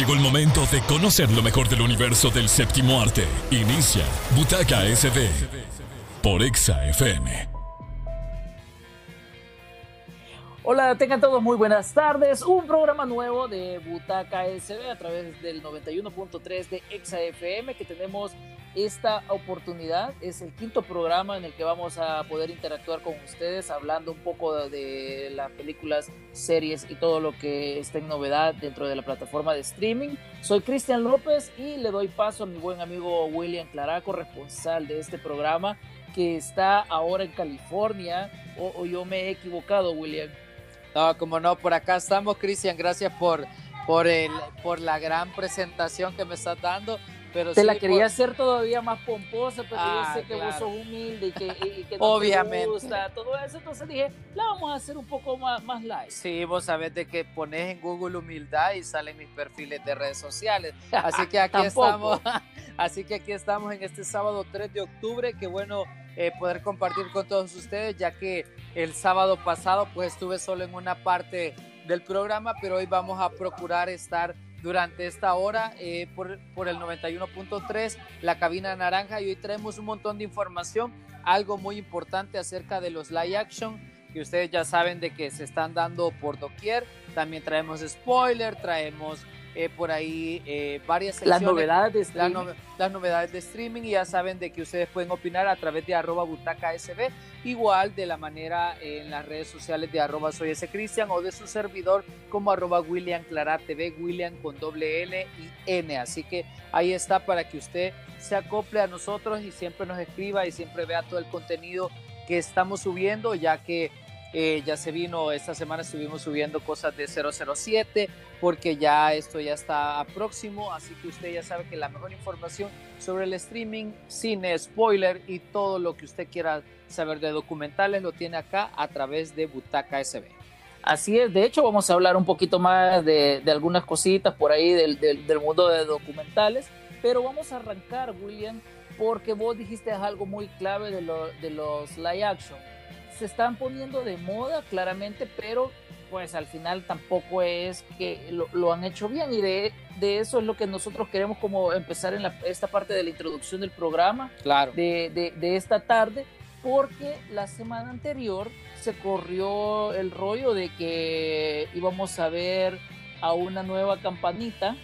Llegó el momento de conocer lo mejor del universo del séptimo arte. Inicia Butaca SD por Exa FM. Hola, tengan todos muy buenas tardes. Un programa nuevo de Butaca SB a través del 91.3 de Exa FM que tenemos esta oportunidad. Es el quinto programa en el que vamos a poder interactuar con ustedes hablando un poco de las películas, series y todo lo que está en novedad dentro de la plataforma de streaming. Soy Cristian López y le doy paso a mi buen amigo William Claraco, responsable de este programa que está ahora en California. O, yo me he equivocado, William. No, como no, por acá estamos, Cristian. Gracias por, por, el, por la gran presentación que me estás dando. Pero Te la quería hacer todavía más pomposa, pero yo ah, sé que vos sos humilde y que, y que Obviamente. te gusta todo eso. Entonces dije, la vamos a hacer un poco más, más light. Sí, vos sabés de que pones en Google humildad y salen mis perfiles de redes sociales. Así que aquí estamos. Así que aquí estamos en este sábado 3 de octubre. Qué bueno eh, poder compartir con todos ustedes, ya que el sábado pasado pues estuve solo en una parte del programa, pero hoy vamos a procurar estar durante esta hora eh, por, por, el 91.3, la cabina naranja, y hoy traemos un montón de información, algo muy importante acerca de los live action, que ustedes ya saben de que se están dando por doquier, también traemos spoiler, traemos eh, por ahí eh, varias secciones, las novedades de streaming. las novedades de streaming y ya saben de que ustedes pueden opinar a través de arroba butaca sb igual de la manera en las redes sociales de arroba soy ese cristian o de su servidor como arroba william clara tv william con doble l y n así que ahí está para que usted se acople a nosotros y siempre nos escriba y siempre vea todo el contenido que estamos subiendo ya que eh, ya se vino, esta semana estuvimos subiendo cosas de 007 porque ya esto ya está próximo, así que usted ya sabe que la mejor información sobre el streaming, cine, spoiler y todo lo que usted quiera saber de documentales lo tiene acá a través de Butaca SB. Así es, de hecho vamos a hablar un poquito más de, algunas cositas por ahí del, mundo de documentales, pero vamos a arrancar, William, porque vos dijiste algo muy clave de, de los live action se están poniendo de moda claramente, pero pues al final tampoco es que lo, han hecho bien y de, de, eso es lo que nosotros queremos como empezar en esta parte de la introducción del programa claro. de, de, esta tarde, porque la semana anterior se corrió el rollo de que íbamos a ver a una nueva campanita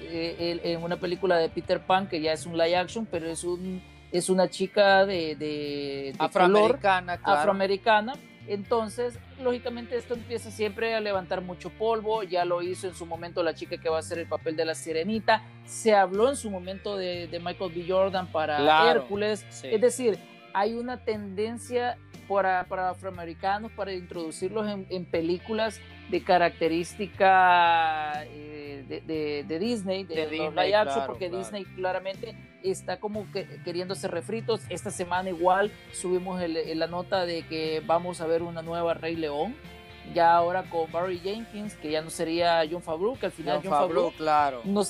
eh, en una película de Peter Pan, que ya es un live action, pero es un es una chica de, de, afroamericana, afroamericana. Entonces, lógicamente esto empieza siempre a levantar mucho polvo, ya lo hizo en su momento la chica que va a hacer el papel de la sirenita, se habló en su momento de, Michael B. Jordan para Hércules, es decir, hay una tendencia para, para afroamericanos para introducirlos en, películas de característica eh, de, Disney, de, Disney, porque Disney claramente está como que queriéndose refritos. Esta semana igual subimos la nota de que vamos a ver una nueva Rey León ya ahora con Barry Jenkins, que ya no sería John Favreau, que al final John, Favreau, claro. No,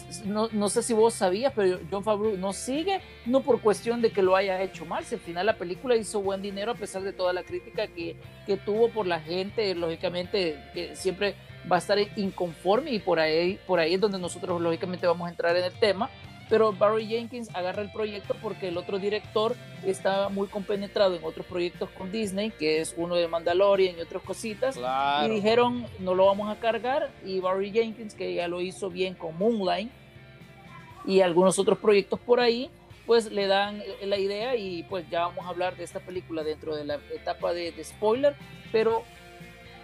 no, sé si vos sabías, pero John Favreau no sigue, no por cuestión de que lo haya hecho mal, si al final la película hizo buen dinero a pesar de toda la crítica que, que tuvo por la gente, lógicamente que siempre va a estar inconforme y por ahí, por ahí es donde nosotros lógicamente vamos a entrar en el tema, pero Barry Jenkins agarra el proyecto porque el otro director está muy compenetrado en otros proyectos con Disney, que es uno de Mandalorian y otras cositas, y dijeron no lo vamos a cargar y Barry Jenkins, que ya lo hizo bien con Moonlight y algunos otros proyectos por ahí, pues le dan la idea y pues ya vamos a hablar de esta película dentro de la etapa de, de spoiler, pero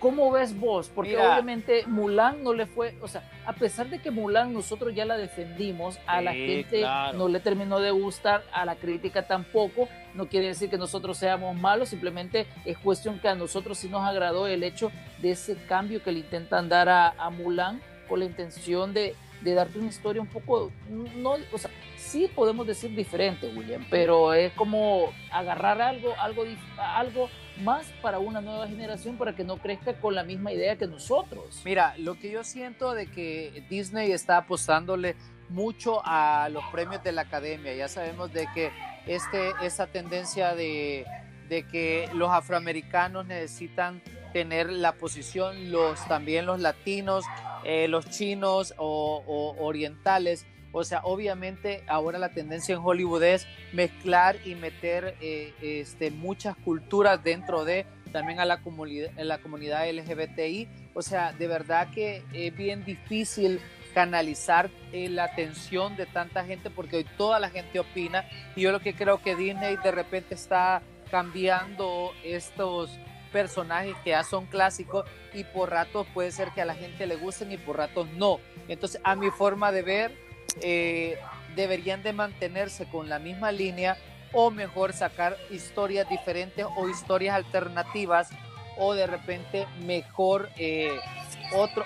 ¿Cómo ves vos? Porque obviamente Mulan no le fue, o sea, a pesar de que Mulan nosotros ya la defendimos, a la gente no le terminó de gustar, a la crítica tampoco, no quiere decir que nosotros seamos malos, simplemente es cuestión que a nosotros sí nos agradó el hecho de ese cambio que le intentan dar a, Mulan con la intención de, de darte una historia un poco, no, o sea, sí podemos decir diferente, William, pero es como agarrar algo, algo, algo más para una nueva generación para que no crezca con la misma idea que nosotros. Mira, lo que yo siento de que Disney está apostándole mucho a los premios de la academia. Ya sabemos de que este, esa tendencia de, de que los afroamericanos necesitan tener la posición, los también los latinos, eh, los chinos o, orientales. O sea, obviamente ahora la tendencia en Hollywood es mezclar y meter eh, este, muchas culturas dentro de también a la, comunidad, la comunidad LGBTI. O sea, de verdad que es bien difícil canalizar eh, la atención de tanta gente porque hoy toda la gente opina y yo lo que creo que Disney de repente está cambiando estos personajes que ya son clásicos y por ratos puede ser que a la gente le gusten y por ratos no. Entonces, a mi forma de ver, eh, deberían de mantenerse con la misma línea o mejor sacar historias diferentes o historias alternativas o de repente mejor eh,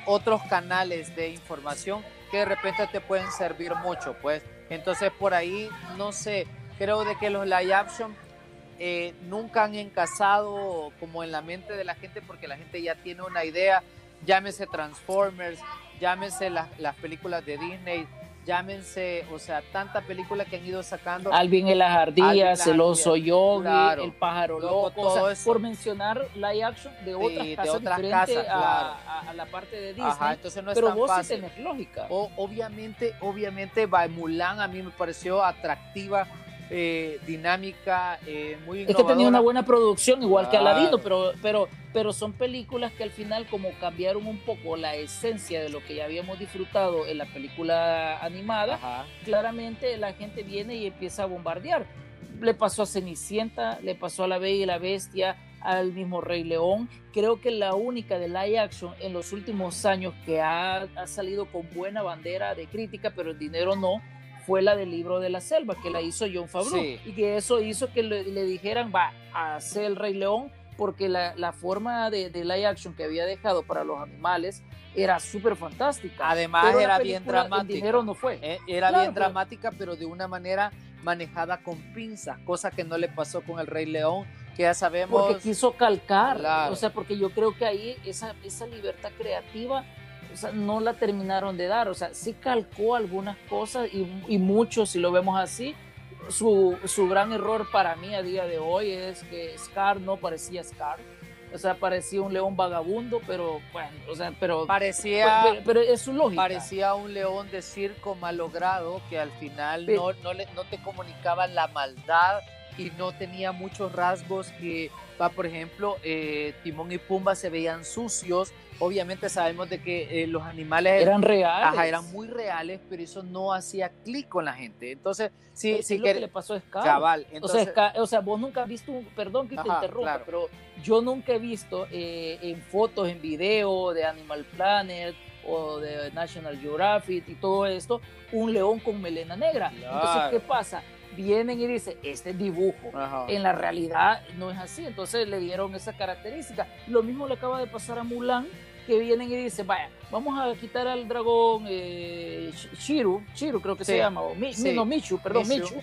otros canales de información que de repente te pueden servir mucho, pues. Entonces por ahí, no sé, creo de que los live action eh, nunca han encasado como en la mente de la gente porque la gente ya tiene una idea, llámese Transformers, llámese las películas de Disney, llámense, o sea, tanta película que han ido sacando. Alvin en las ardillas, el oso yogi, el pájaro loco, todo por mencionar live action de otras casas de diferentes a, la parte de Disney. Ajá, entonces no es pero vos sí tenés lógica. O, obviamente, obviamente, Mulan a mí me pareció atractiva eh, dinámica, eh, muy Es que tenía una buena producción, igual que Aladino, pero, pero, pero son películas que al final como cambiaron un poco la esencia de lo que ya habíamos disfrutado en la película animada, claramente la gente viene y empieza a bombardear. Le pasó a Cenicienta, le pasó a La Bella y la Bestia, al mismo Rey León. Creo que la única de live action en los últimos años que ha, ha salido con buena bandera de crítica, pero el dinero no, fue la del libro de la selva, que la hizo John Favreau. Y que eso hizo que le, dijeran, va a hacer el Rey León, porque la, la forma de, de, live action que había dejado para los animales era súper fantástica. Además era bien dramática. Dinero no fue. Eh, era bien dramática, pero de una manera manejada con pinzas, cosa que no le pasó con el Rey León, que ya sabemos. Porque quiso calcar, o sea, porque yo creo que ahí esa, esa libertad creativa o sea, no la terminaron de dar. O sea, sí calcó algunas cosas y, y mucho, si lo vemos así. Su, su, gran error para mí a día de hoy es que Scar no parecía Scar. O sea, parecía un león vagabundo, pero bueno, o sea, pero parecía, pero, es su lógica. Parecía un león de circo malogrado que al final no, no, le, no te comunicaba la maldad y no tenía muchos rasgos que, va, por ejemplo, eh, Timón y Pumba se veían sucios, obviamente sabemos de que eh, los animales eran reales. eran muy reales, pero eso no hacía clic con la gente. Entonces, sí, sí que, le pasó a Scar. Cabal. Entonces, o, sea, vos nunca has visto, un, perdón que te interrumpa, pero yo nunca he visto eh, en fotos, en video de Animal Planet o de National Geographic y todo esto, un león con melena negra. Entonces, ¿qué pasa? Vienen y dicen, este dibujo. En la realidad no es así. Entonces le dieron esa característica. Lo mismo le acaba de pasar a Mulan, que vienen y dicen, vaya, vamos a quitar al dragón eh, Shiru, Shiru creo que se llama, o no, Michu, perdón, Michu.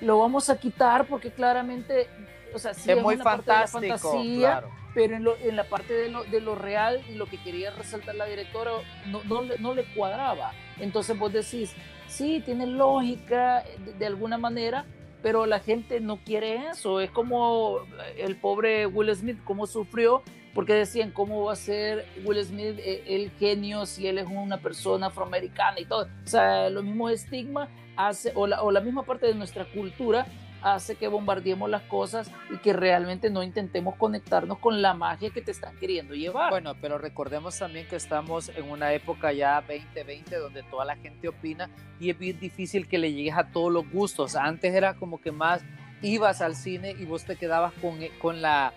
Lo vamos a quitar porque claramente, o sea, sí es, muy fantástico, fantasía, pero en, en, la parte de lo, de lo, real y lo que quería resaltar la directora no, no, no le cuadraba. Entonces vos decís, sí, tiene lógica de, alguna manera, pero la gente no quiere eso. Es como el pobre Will Smith, cómo sufrió, porque decían, ¿cómo va a ser Will Smith eh, el genio si él es una persona afroamericana y todo? O sea, lo mismo estigma hace, o la, o la misma parte de nuestra cultura hace que bombardeemos las cosas y que realmente no intentemos conectarnos con la magia que te están queriendo llevar. Bueno, pero recordemos también que estamos en una época ya 2020 donde toda la gente opina y es bien difícil que le llegues a todos los gustos. Antes era como que más ibas al cine y vos te quedabas con, con la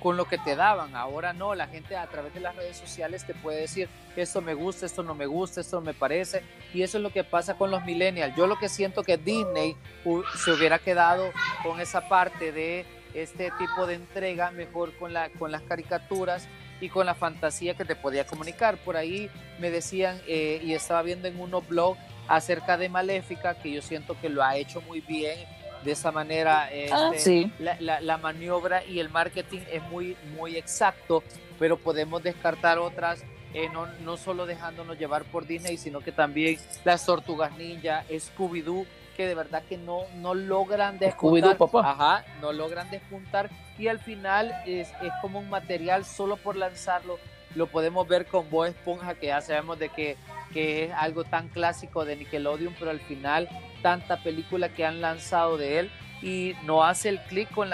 con lo que te daban. Ahora no, la gente a través de las redes sociales te puede decir, esto me gusta, esto no me gusta, esto me parece. Y eso es lo que pasa con los millennials. Yo lo que siento que Disney se hubiera quedado con esa parte de este tipo de entrega mejor con, la, con las caricaturas y con la fantasía que te podía comunicar. Por ahí me decían, eh, y estaba viendo en unos blog acerca de Maléfica, que yo siento que lo ha hecho muy bien de esa manera ah, este, la, maniobra y el marketing es muy, muy exacto, pero podemos descartar otras, eh, no, no, solo dejándonos llevar por Disney, sino que también las Tortugas Ninja, Scooby-Doo, que de verdad que no, no logran despuntar. Papá. Ajá, no logran despuntar y al final es, es como un material solo por lanzarlo. Lo podemos ver con Bob Esponja, que ya sabemos de que, que es algo tan clásico de Nickelodeon, pero al final tanta película que han lanzado de él y no hace el clic con,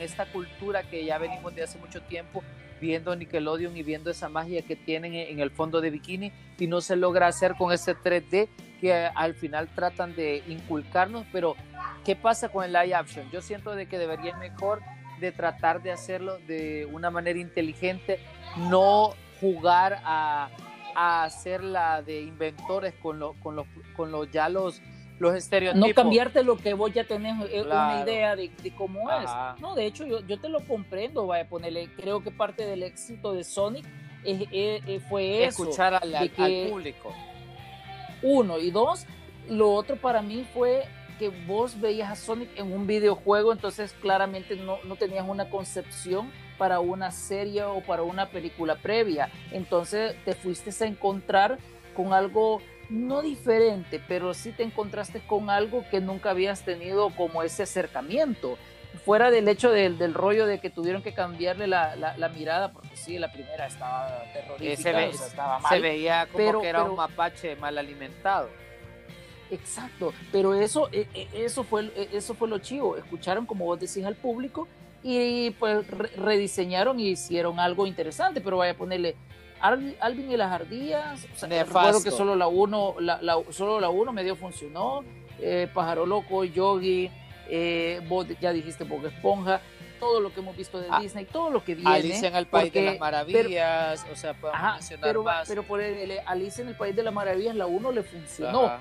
esta cultura que ya venimos de hace mucho tiempo viendo Nickelodeon y viendo esa magia que tienen en el fondo de bikini y no se logra hacer con ese 3D que al final tratan de inculcarnos, pero ¿qué pasa con el live action? Yo siento de que debería mejor de tratar de hacerlo de una manera inteligente, no jugar a, a hacerla de inventores con, lo, con, los, con los ya los los estereotipos. No cambiarte lo que vos ya tenés eh, una idea de, de cómo Ajá. es. No, de hecho, yo, yo, te lo comprendo, vaya a ponerle, creo que parte del éxito de Sonic es, es, es, fue eso. Escuchar al, al, al, público. Uno, y dos, lo otro para mí fue que vos veías a Sonic en un videojuego, entonces claramente no, no tenías una concepción para una serie o para una película previa. Entonces te fuiste a encontrar con algo no diferente, pero sí te encontraste con algo que nunca habías tenido como ese acercamiento. Fuera del hecho del, del rollo de que tuvieron que cambiarle la, la, la, mirada, porque sí, la primera estaba terrorífica, se, ve, o sea, estaba mal, se veía como pero, que era pero, un mapache mal alimentado. Exacto, pero eso, eso, fue, eso fue lo chivo. Escucharon, como vos decís, al público y pues rediseñaron y hicieron algo interesante, pero vaya a ponerle Alvin y las ardillas, o sea, recuerdo que solo la 1 la, la, solo la uno medio funcionó, eh, Pájaro Loco, Yogi, eh, vos ya dijiste Bob Esponja, todo lo que hemos visto de ah, Disney, todo lo que viene. Alicia en el País porque, de las Maravillas, pero, o sea, podemos ajá, mencionar pero, más. Pero por el, Alicia en el País de las Maravillas, la 1 le funcionó,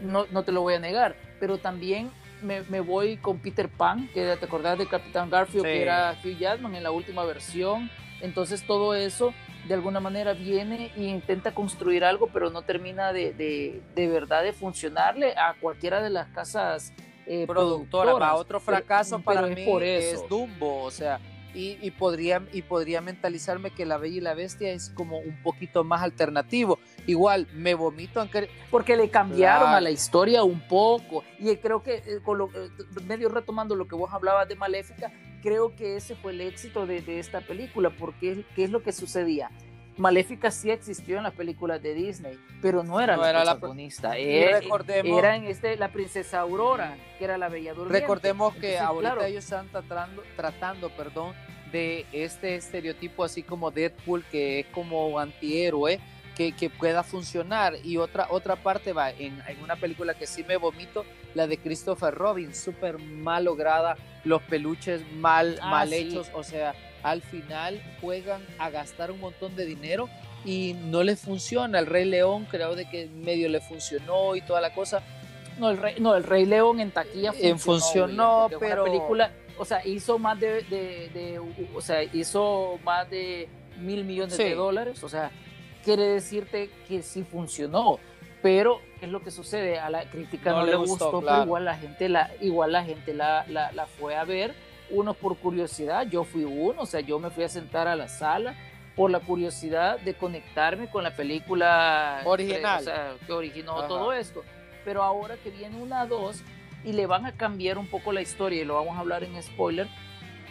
no, no, te lo voy a negar, pero también me, me, voy con Peter Pan, que te acordás de Capitán Garfield, sí. que era Hugh Jackman en la última versión, entonces todo eso de alguna manera viene e intenta construir algo, pero no termina de, de, de verdad de funcionarle a cualquiera de las casas eh, productoras. productoras. Otro fracaso pero, para pero mí es, por eso. es Dumbo, o sea, y, y, podría, y podría mentalizarme que La Bella y la Bestia es como un poquito más alternativo. Igual, me vomito aunque... Porque le cambiaron claro. a la historia un poco, y creo que eh, con lo, eh, medio retomando lo que vos hablabas de Maléfica, creo que ese fue el éxito de, de esta película, porque ¿qué es lo que sucedía? Maléfica sí existió en las películas de Disney, pero no era no la era protagonista. La... Era, recordemos, era en este la princesa Aurora, que era la bella durmiente. Recordemos que Entonces, ahorita claro, ellos están tratando, tratando, perdón, de este estereotipo así como Deadpool, que es como antihéroe, que, que, pueda funcionar. Y otra, otra parte va en, en, una película que sí me vomito, la de Christopher Robin, súper mal lograda, los peluches mal, ah, mal sí. hechos, o sea, al final juegan a gastar un montón de dinero y no les funciona. El Rey León creo de que medio le funcionó y toda la cosa. No, el Rey, no, el Rey León en taquilla funcionó, funcionó güey, pero... película, o sea, hizo más de, de, de, o sea, hizo más de mil millones sí. de dólares, o sea, quiere decirte que sí funcionó, pero ¿qué es lo que sucede? A la crítica no, no le gustó, gustó claro. pero igual la gente la, igual la gente la, la, la fue a ver, unos por curiosidad, yo fui uno, o sea, yo me fui a sentar a la sala por la curiosidad de conectarme con la película original, que, o sea, que originó Ajá. todo esto. Pero ahora que viene una dos y le van a cambiar un poco la historia y lo vamos a hablar en spoiler,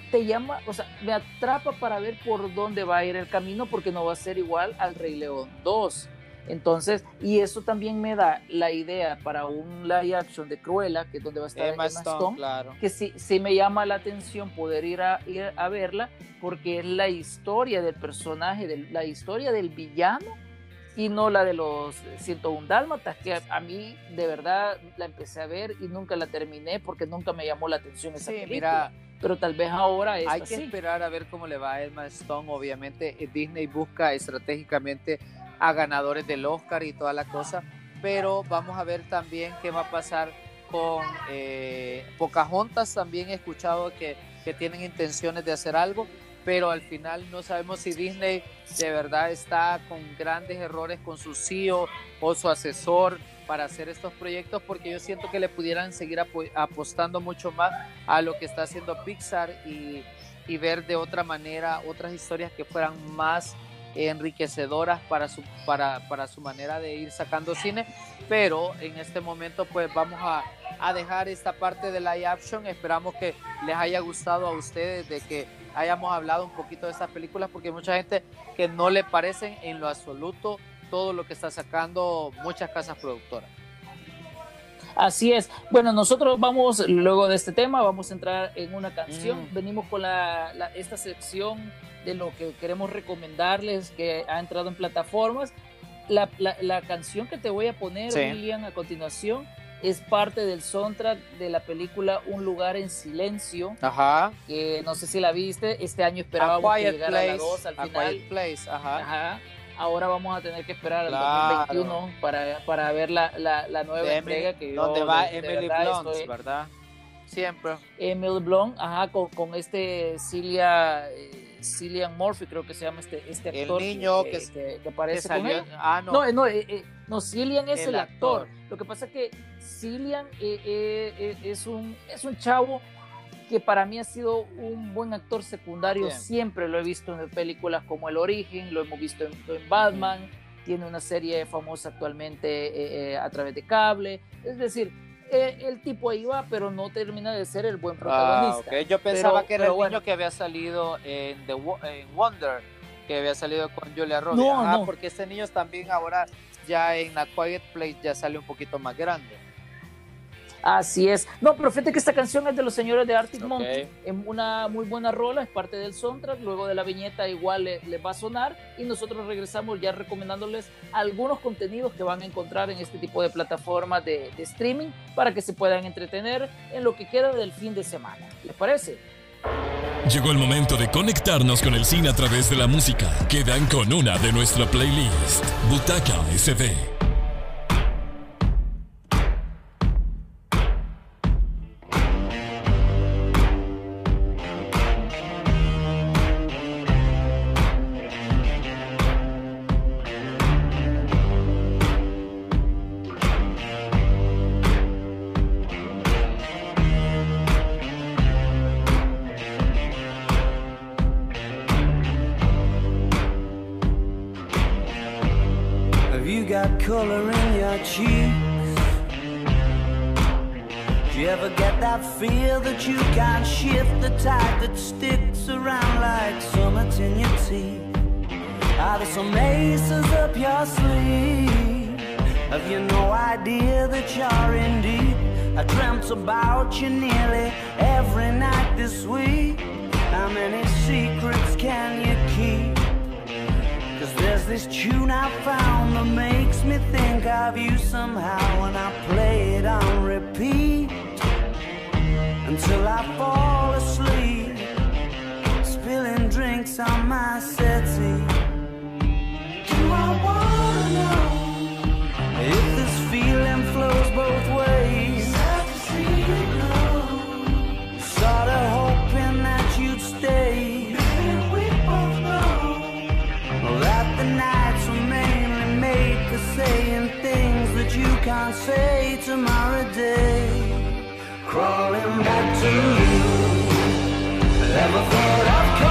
te llama, o sea, me atrapa para ver por dónde va a ir el camino porque no va a ser igual al Rey León 2. Entonces, y eso también me da la idea para un live action de Cruella, que es donde va a estar Emma, Emma Stone, Stone claro. que sí, sí me llama la atención poder ir a, ir a verla, porque es la historia del personaje, de, la historia del villano, y no la de los 101 Dálmatas, que a, a, mí de verdad la empecé a ver y nunca la terminé porque nunca me llamó la atención esa sí, película. Mira, pero tal vez ahora es Hay que esperar a ver cómo le va a Emma Stone, obviamente Disney busca estratégicamente a ganadores del Oscar y toda la cosa, pero vamos a ver también qué va a pasar con eh, Pocahontas, también he escuchado que, que tienen intenciones de hacer algo, pero al final no sabemos si Disney de verdad está con grandes errores con su CEO o su asesor para hacer estos proyectos porque yo siento que le pudieran seguir ap apostando mucho más a lo que está haciendo Pixar y, y ver de otra manera otras historias que fueran más enriquecedoras para su, para, para su manera de ir sacando cine, pero en este momento pues vamos a, a dejar esta parte de live action. Esperamos que les haya gustado a ustedes de que hayamos hablado un poquito de estas películas porque hay mucha gente que no le parecen en lo absoluto todo lo que está sacando muchas casas productoras. Así es. Bueno, nosotros vamos, luego de este tema, vamos a entrar en una canción. Mm. Venimos con la, esta sección de lo que queremos recomendarles que ha entrado en plataformas. La, la canción que te voy a poner, William, a continuación, es parte del soundtrack de la película Un lugar en silencio. Ajá. Que no sé si la viste, este año esperábamos que llegara la 2 al final. Place, ajá. Ajá. Ahora vamos a tener que esperar al 2021 para, para ver la, la, nueva entrega que Donde va Emily Blunt, ¿verdad? Siempre. Emily Blunt, ajá, con, con este Cilia... Eh, Cillian Murphy, creo que se llama este, este actor. El niño que, que, que, aparece salió, Ah, no. No, no, eh, eh, no Cillian es el, actor. Lo que pasa es que Cillian eh, es, un, es un chavo que para mí ha sido un buen actor secundario. Siempre lo he visto en películas como El Origen, lo hemos visto en, Batman. Tiene una serie famosa actualmente a través de cable. Es decir, eh, el tipo ahí va, pero no termina de ser el buen ah, protagonista. Yo pensaba que era el niño que había salido en, The, Wonder, que había salido con Julia Roberts. No, porque ese niño también ahora ya en la Quiet Place ya sale un poquito más grande. Así es. No, pero fíjate que esta canción es de los señores de Arctic Monkey. Es una muy buena rola, es parte del soundtrack. Luego de la viñeta igual les le va a sonar. Y nosotros regresamos ya recomendándoles algunos contenidos que van a encontrar en este tipo de plataformas de, de streaming para que se puedan entretener en lo que queda del fin de semana. ¿Les parece? Llegó el momento de conectarnos con el cine a través de la música. Quedan con una de nuestra playlist, Butaca the nights were mainly made for saying things that you can't say tomorrow day. Crawling back to you, never thought I'd come.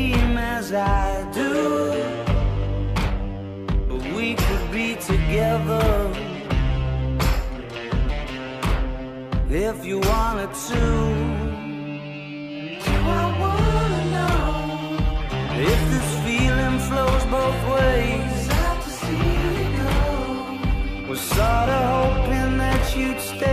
I do. But we could be together. If you wanted to. Do I wanna know? If this feeling flows both ways. I'd to see it go Was sorta hoping that you'd stay.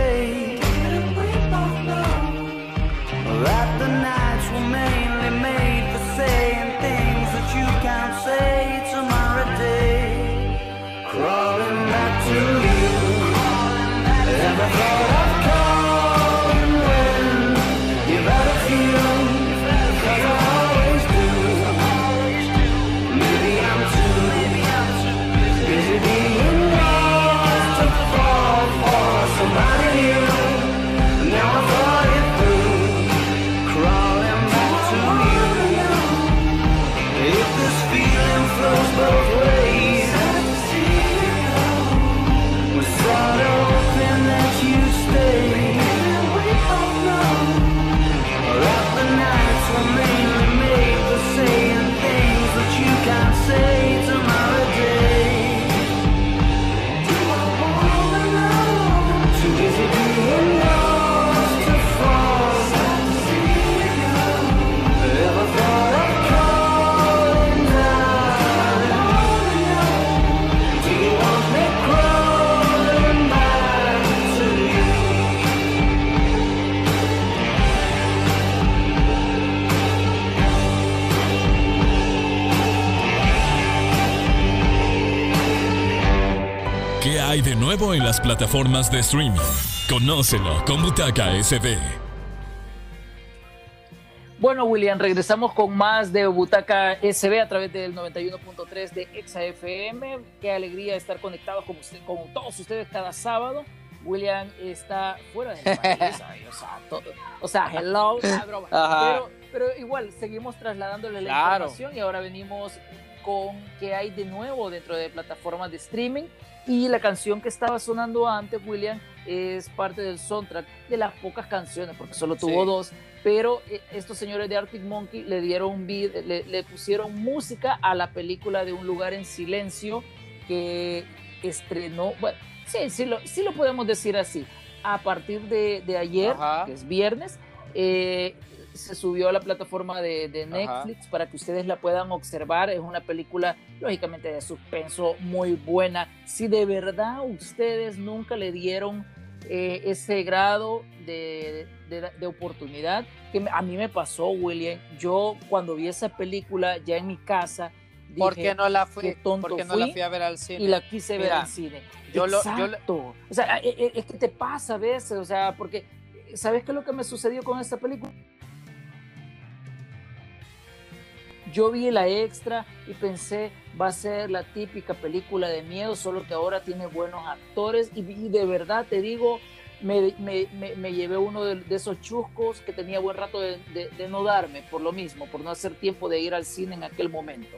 Plataformas de streaming. Conócelo con Butaca SD. Bueno, William, regresamos con más de Butaca SB a través del 91.3 de ExaFM. Qué alegría estar conectados con, usted, con todos ustedes cada sábado. William está fuera del país. o, sea, hello, Pero, pero, igual, seguimos trasladándole la información y ahora venimos con qué hay de nuevo dentro de plataformas de streaming. Y la canción que estaba sonando antes, William, es parte del soundtrack de las pocas canciones, porque solo tuvo dos. Pero eh, estos señores de Arctic Monkey le dieron un le, le, pusieron música a la película de Un lugar en silencio que estrenó, bueno, sí, sí lo, sí lo podemos decir así. A partir de, de ayer, que es viernes, eh, se subió a la plataforma de, Netflix para que ustedes la puedan observar. Es una película, lógicamente, de suspenso muy buena. Si de verdad ustedes nunca le dieron eh, ese grado de, de, oportunidad, que a mí me pasó, William. Yo cuando vi esa película ya en mi casa, dije, ¿por qué no la fui, tonto no la fui a ver al cine? Y la quise ver al cine. Yo Exacto. Lo, O sea, es, e, es que te pasa a veces, o sea, porque ¿sabes qué es lo que me sucedió con esta película? Yo vi la extra y pensé, va a ser la típica película de miedo, solo que ahora tiene buenos actores y, de verdad te digo, me, me, me, llevé uno de, esos chuscos que tenía buen rato de, de, no darme por lo mismo, por no hacer tiempo de ir al cine en aquel momento.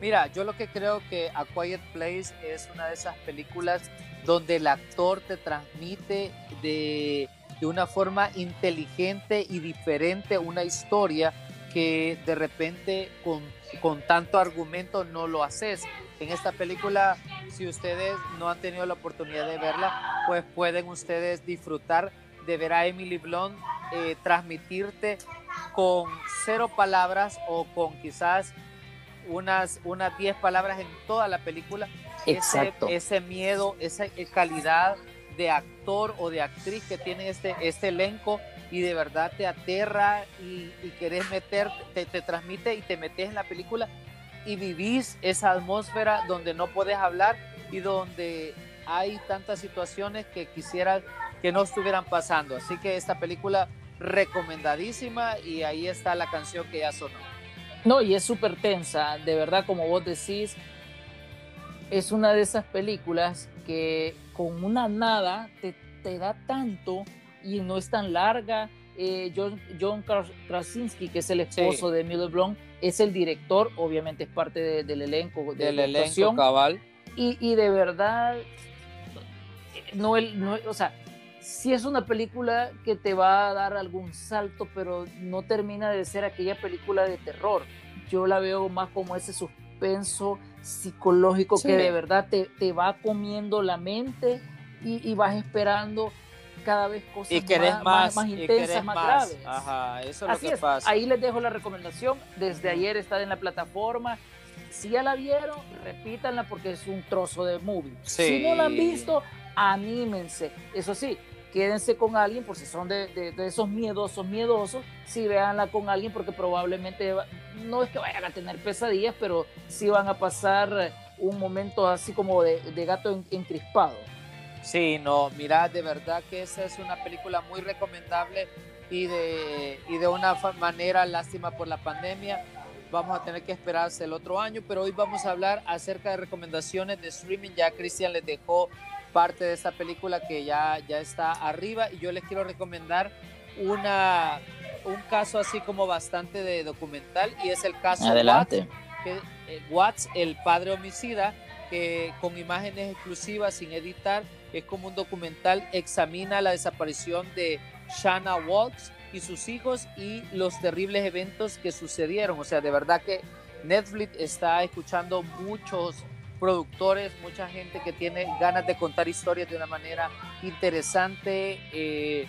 Mira, yo lo que creo que A Quiet Place es una de esas películas donde el actor te transmite de, de una forma inteligente y diferente una historia que de repente con, con tanto argumento no lo haces. En esta película, si ustedes no han tenido la oportunidad de verla, pues pueden ustedes disfrutar de ver a Emily Blunt eh, transmitirte con cero palabras o con quizás unas unas diez palabras en toda la película. Ese, ese miedo, esa calidad de actor o de actriz que tiene este, este elenco y de verdad te aterra y, y querés meter, te, te, transmite y te metes en la película y vivís esa atmósfera donde no puedes hablar y donde hay tantas situaciones que quisieras que no estuvieran pasando. Así que esta película recomendadísima y ahí está la canción que ya sonó. No, y es súper tensa, de verdad, como vos decís, es una de esas películas que con una nada te, te da tanto y no es tan larga. Eh, John, John Krasinski, que es el esposo de Emily Blunt, es el director, obviamente es parte del elenco. De del elenco cabal. Y, y, de verdad, no, el, no, o sea, sí es una película que te va a dar algún salto, pero no termina de ser aquella película de terror. Yo la veo más como ese suspenso psicológico que de verdad te, te, va comiendo la mente y, y vas esperando cada vez cosas y más, más, intensas, más, graves. Ajá, eso es lo que pasa. Ahí les dejo la recomendación. Desde ayer está en la plataforma. Si ya la vieron, repítanla porque es un trozo de movie. Si no la han visto, anímense. Eso sí, quédense con alguien por si son de, de, esos miedosos, miedosos. Si véanla con alguien porque probablemente no es que vayan a tener pesadillas, pero sí van a pasar un momento así como de, gato encrispado. Sí, no, mira, de verdad que esa es una película muy recomendable y de, y de una manera lástima por la pandemia. Vamos a tener que esperarse el otro año, pero hoy vamos a hablar acerca de recomendaciones de streaming. Ya Cristian les dejó parte de esta película que ya, ya está arriba y yo les quiero recomendar una, un caso así como bastante de documental y es el caso Adelante. Watts, eh, Watts, el padre homicida, que con imágenes exclusivas sin editar es como un documental, examina la desaparición de Shanna Watts y sus hijos y los terribles eventos que sucedieron. O sea, de verdad que Netflix está escuchando muchos productores, mucha gente que tiene ganas de contar historias de una manera interesante, eh,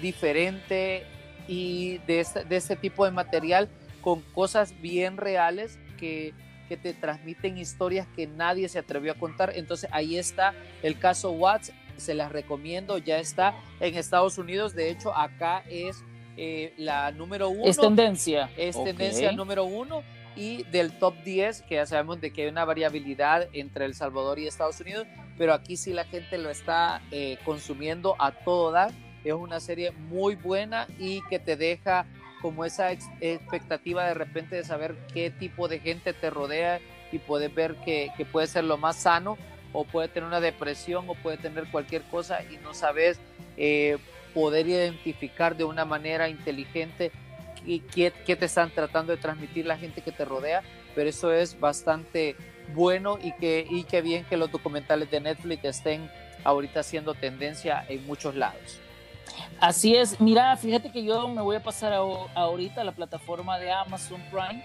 diferente y de este, de este tipo de material con cosas bien reales que que te transmiten historias que nadie se atrevió a contar. Entonces ahí está el caso Watts, se las recomiendo, ya está en Estados Unidos, de hecho acá es eh, la número uno. Es tendencia. Es tendencia número uno y del top 10, que ya sabemos de que hay una variabilidad entre El Salvador y Estados Unidos, pero aquí sí la gente lo está eh, consumiendo a todo dar. Es una serie muy buena y que te deja como esa expectativa de repente de saber qué tipo de gente te rodea y puedes ver que, puede ser lo más sano o puede tener una depresión o puede tener cualquier cosa y no sabes eh, poder identificar de una manera inteligente qué, qué te están tratando de transmitir la gente que te rodea, pero eso es bastante bueno y que, y que bien que los documentales de Netflix estén ahorita haciendo tendencia en muchos lados. Así es, mira, fíjate que yo me voy a pasar ahorita a la plataforma de Amazon Prime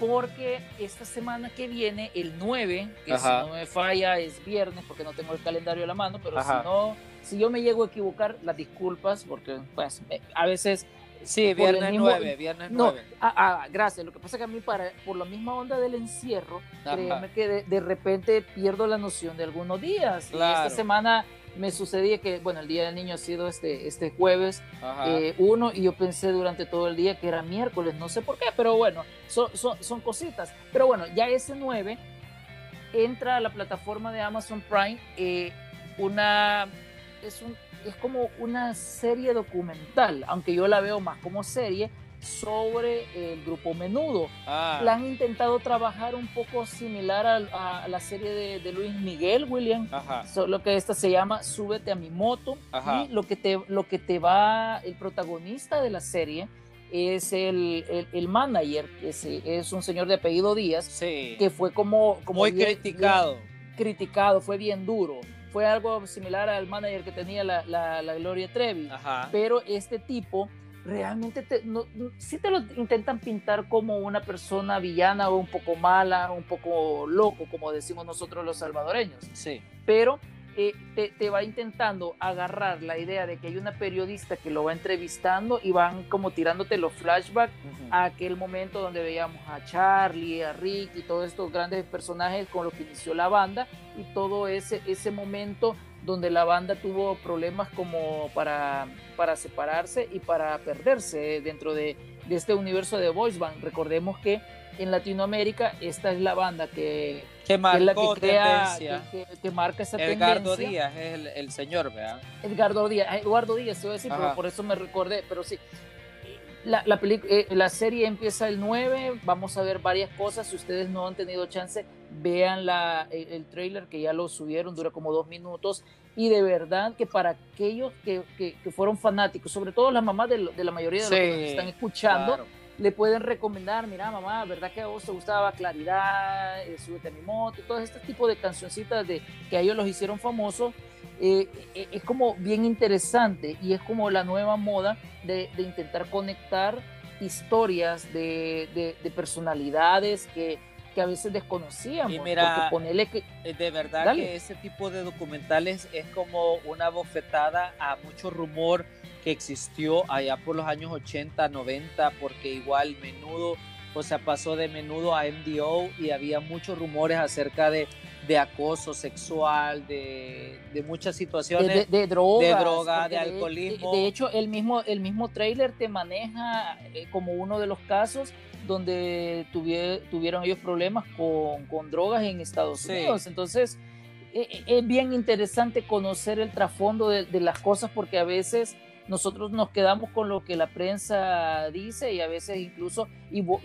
porque esta semana que viene, el 9, que si no me falla es viernes porque no tengo el calendario a la mano, pero si no, si yo me llego a equivocar, las disculpas porque pues a veces... Sí, viernes 9, viernes 9. Ah, ah, gracias. Lo que pasa es que a mí, para, por la misma onda del encierro, créeme que de, repente pierdo la noción de algunos días. Y esta semana me sucedía que, bueno, el Día del Niño ha sido este, este jueves eh, uno y yo pensé durante todo el día que era miércoles, no sé por qué, pero bueno, son, son, cositas. Pero bueno, ya ese 9 entra a la plataforma de Amazon Prime eh, una, es, un, es como una serie documental, aunque yo la veo más como serie, sobre el grupo Menudo. Ah. La han intentado trabajar un poco similar a, la serie de, Luis Miguel, William, solo que esta se llama Súbete a mi moto. Y lo que, te, lo que te va, el protagonista de la serie es el, el, manager, que es, un señor de apellido Díaz, que fue como... como Muy criticado. criticado, fue bien duro fue algo similar al manager que tenía la, la, Gloria Trevi. Pero este tipo realmente te, no, sí te lo intentan pintar como una persona villana o un poco mala, un poco loco, como decimos nosotros los salvadoreños. Sí. Pero eh, te, va intentando agarrar la idea de que hay una periodista que lo va entrevistando y van como tirándote los flashbacks a aquel momento donde veíamos a Charlie, a Rick y todos estos grandes personajes con los que inició la banda y todo ese, ese momento donde la banda tuvo problemas como para, para separarse y para perderse dentro de, este universo de boys band. Recordemos que en Latinoamérica esta es la banda que, que, es la que crea, que, marca esa Edgardo Díaz es el, el señor, ¿verdad? Edgardo Díaz, Eduardo Díaz, te voy a decir, pero por eso me recordé, pero sí. La, la, eh, la serie empieza el 9, vamos a ver varias cosas, si ustedes no han tenido chance, vean la, el, trailer que ya lo subieron, dura como dos minutos, y de verdad que para aquellos que, que, fueron fanáticos, sobre todo las mamás de, de la mayoría de los que nos están escuchando, le pueden recomendar, mira mamá, ¿verdad que a vos te gustaba Claridad, eh, Súbete a mi moto, todo este tipo de cancioncitas de, que a ellos los hicieron famosos? Eh, eh, es como bien interesante y es como la nueva moda de, de intentar conectar historias de, de personalidades que, que a veces desconocíamos. Y mira, que, eh, de verdad que ese tipo de documentales es como una bofetada a mucho rumor que existió allá por los años 80, 90, porque igual menudo, o sea, pasó de menudo a MDO y había muchos rumores acerca de, de acoso sexual, de, de muchas situaciones. De, drogas, de, droga, de alcoholismo. De, hecho, el mismo, el mismo trailer te maneja eh, como uno de los casos donde tuvieron ellos problemas con, con drogas en Estados Unidos. Entonces, e, e, es bien interesante conocer el trasfondo de, de las cosas porque a veces nosotros nos quedamos con lo que la prensa dice y a veces incluso, y, vos,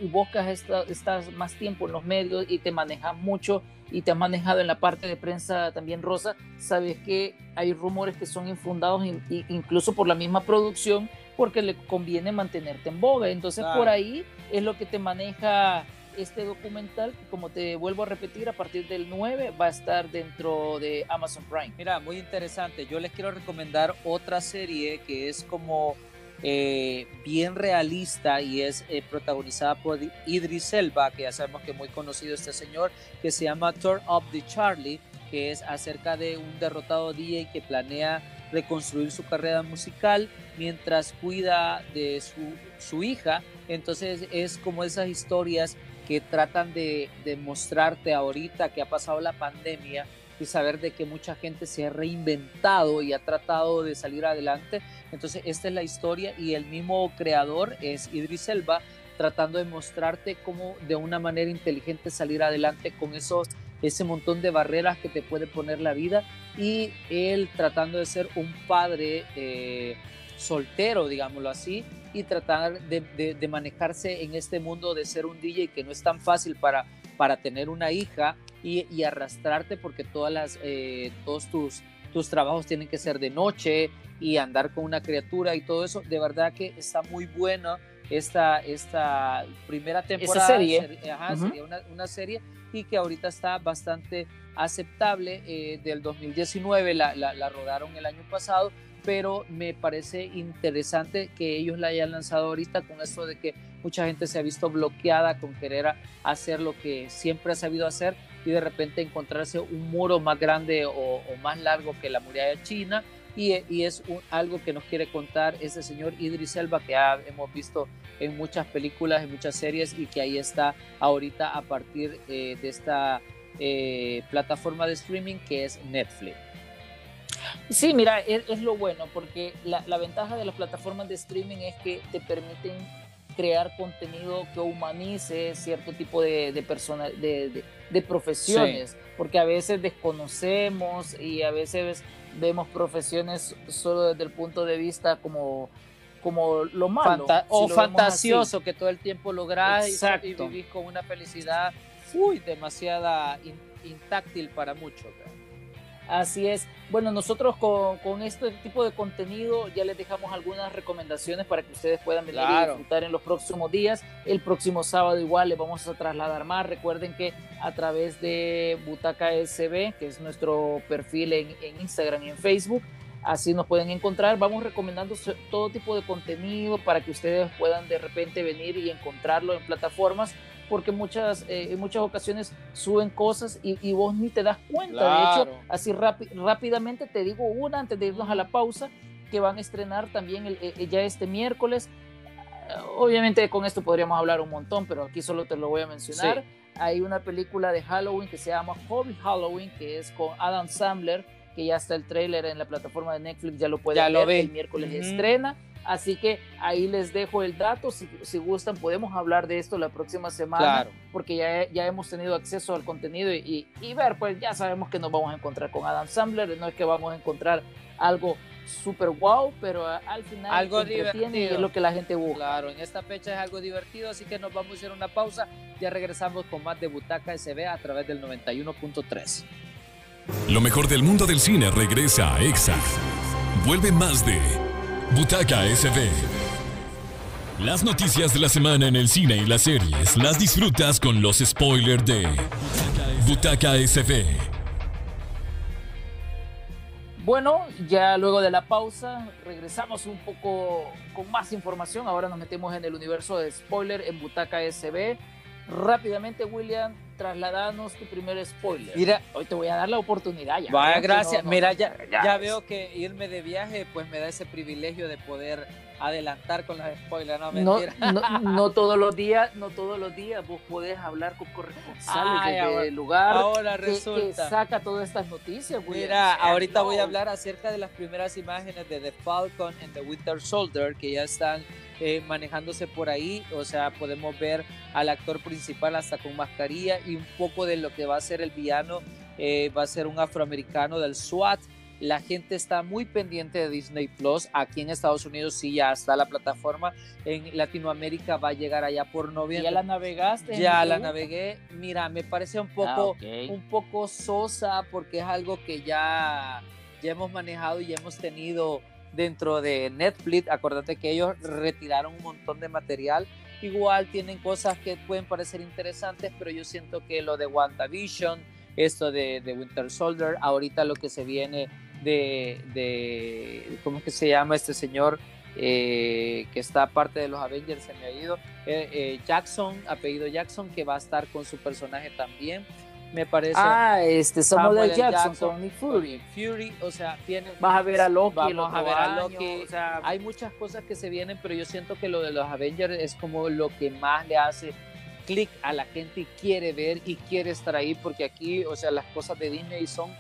estás más tiempo en los medios y te manejas mucho y te has manejado en la parte de prensa también rosa, sabes que hay rumores que son infundados incluso por la misma producción porque le conviene mantenerte en boga. Entonces por ahí es lo que te maneja este documental, como te vuelvo a repetir, a partir del 9 va a estar dentro de Amazon Prime. Mira, muy interesante. Yo les quiero recomendar otra serie que es como eh, bien realista y es eh, protagonizada por Idris Elba, que ya sabemos que es muy conocido este señor, que se llama Turn Up the Charlie, que es acerca de un derrotado DJ que planea reconstruir su carrera musical mientras cuida de su, su hija. Entonces es como esas historias que tratan de, de, mostrarte ahorita que ha pasado la pandemia y saber de que mucha gente se ha reinventado y ha tratado de salir adelante. Entonces, esta es la historia y el mismo creador es Idris Elba tratando de mostrarte cómo de una manera inteligente salir adelante con esos ese montón de barreras que te puede poner la vida y él tratando de ser un padre eh, soltero, digámoslo así, y tratar de, manejarse en este mundo de ser un DJ que no es tan fácil para, para tener una hija y, arrastrarte porque todas las, eh, todos tus, tus trabajos tienen que ser de noche y andar con una criatura y todo eso. De verdad que está muy buena esta, esta primera temporada. serie. Ajá, Sería una, una, serie y que ahorita está bastante aceptable. Eh, del 2019 la, la, la rodaron el año pasado pero me parece interesante que ellos la hayan lanzado ahorita con esto de que mucha gente se ha visto bloqueada con querer hacer lo que siempre ha sabido hacer y de repente encontrarse un muro más grande o, más largo que la muralla china y, y es algo que nos quiere contar ese señor Idris Elba que hemos visto en muchas películas, en muchas series y que ahí está ahorita a partir eh, de esta eh, plataforma de streaming que es Netflix. Sí, mira, es, lo bueno, porque la, ventaja de las plataformas de streaming es que te permiten crear contenido que humanice cierto tipo de, de, de, profesiones, porque a veces desconocemos y a veces vemos profesiones solo desde el punto de vista como, como lo malo. o fantasioso, que todo el tiempo lográs y, vivís con una felicidad uy, demasiada intáctil para muchos. Así es. Bueno, nosotros con, este tipo de contenido ya les dejamos algunas recomendaciones para que ustedes puedan venir a disfrutar en los próximos días. El próximo sábado igual les vamos a trasladar más. Recuerden que a través de Butaca SB, que es nuestro perfil en, en Instagram y en Facebook, así nos pueden encontrar. Vamos recomendando todo tipo de contenido para que ustedes puedan de repente venir y encontrarlo en plataformas porque muchas, eh, en muchas ocasiones suben cosas y, vos ni te das cuenta. De hecho, así rápidamente te digo una antes de irnos a la pausa, que van a estrenar también el, eh, ya este miércoles. Obviamente con esto podríamos hablar un montón, pero aquí solo te lo voy a mencionar. Hay una película de Halloween que se llama Hobby Halloween, que es con Adam Sandler, que ya está el tráiler en la plataforma de Netflix, ya lo pueden ver, el miércoles estrena. Así que ahí les dejo el dato. Si, gustan, podemos hablar de esto la próxima semana. Porque ya, ya hemos tenido acceso al contenido y, ver, pues ya sabemos que nos vamos a encontrar con Adam Sandler. No es que vamos a encontrar algo súper wow, pero al final algo divertido es lo que la gente busca. Claro, en esta fecha es algo divertido, así que nos vamos a hacer una pausa. Ya regresamos con más de Butaca SB a través del 91.3. Lo mejor del mundo del cine regresa a EXA. Vuelve más de Butaca SB. Las noticias de la semana en el cine y las series las disfrutas con los spoilers de Butaca SB. Bueno, ya luego de la pausa regresamos un poco con más información. Ahora nos metemos en el universo de spoiler en Butaca SB. Rápidamente, William, trasladanos tu primer spoiler. Mira, hoy te voy a dar la oportunidad. vaya, gracias. Mira, ya, ya, veo que irme de viaje, pues me da ese privilegio de poder adelantar con los spoilers, no No, mentira. no, no todos los días, no todos los días vos podés hablar con corresponsales Ay, desde ahora- el lugar Ahora que, que resulta. saca todas estas noticias. William. Mira, ahorita voy a hablar acerca de las primeras imágenes de The Falcon and the Winter Soldier que ya están eh, manejándose por ahí. O sea, podemos ver al actor principal hasta con mascarilla y un poco de lo que va a ser el villano. eh, va a ser un afroamericano del SWAT. La gente está muy pendiente de Disney Plus. Aquí en Estados Unidos sí ya está la plataforma. En Latinoamérica va a llegar allá por noviembre. ¿Ya la navegaste? Ya la navegué. Mira, me parece un Ah, poco un poco sosa porque es algo que ya, ya hemos manejado y ya hemos tenido dentro de Netflix. Acuérdate que ellos retiraron un montón de material. Igual tienen cosas que pueden parecer interesantes, pero yo siento que lo de WandaVision, esto de, de Winter Soldier, ahorita lo que se viene de, de ¿cómo es que se llama este señor? Eh, que está parte de los Avengers, se me ha ido, eh, eh, Jackson, apellido Jackson, que va a estar con su personaje también me parece. Ah, este Samuel, Samuel. Jackson, Jackson, Nick Fury. Fury, o sea, viene. Vas a ver a Loki. Vamos a ver a Loki. O sea, Hay muchas cosas que se vienen, pero yo siento que lo de los Avengers es como lo que más le hace clic a la gente y quiere ver y quiere estar ahí, porque aquí, o sea, las cosas de Disney son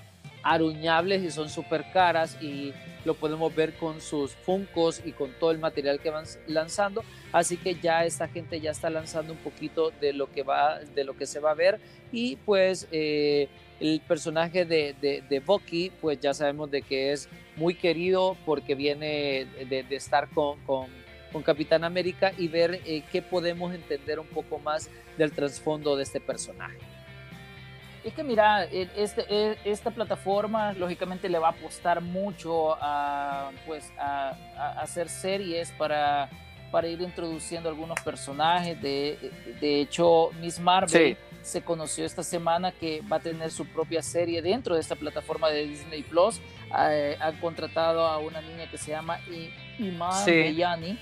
aruñables y son súper caras y lo podemos ver con sus funcos y con todo el material que van lanzando. Así que ya esta gente ya está lanzando un poquito de lo que va de lo que se va a ver. Y pues eh, el personaje de, de, de, Bucky pues ya sabemos de que es muy querido porque viene de, estar con, con, con, Capitán América y ver eh, qué podemos entender un poco más del trasfondo de este personaje es que mira, este, esta plataforma lógicamente le va a apostar mucho a, pues, a, a hacer series para, para, ir introduciendo algunos personajes. De, de hecho, Miss Marvel sí. se conoció esta semana que va a tener su propia serie dentro de esta plataforma de Disney Plus. Eh, han contratado a una niña que se llama Iman sí. Bellani.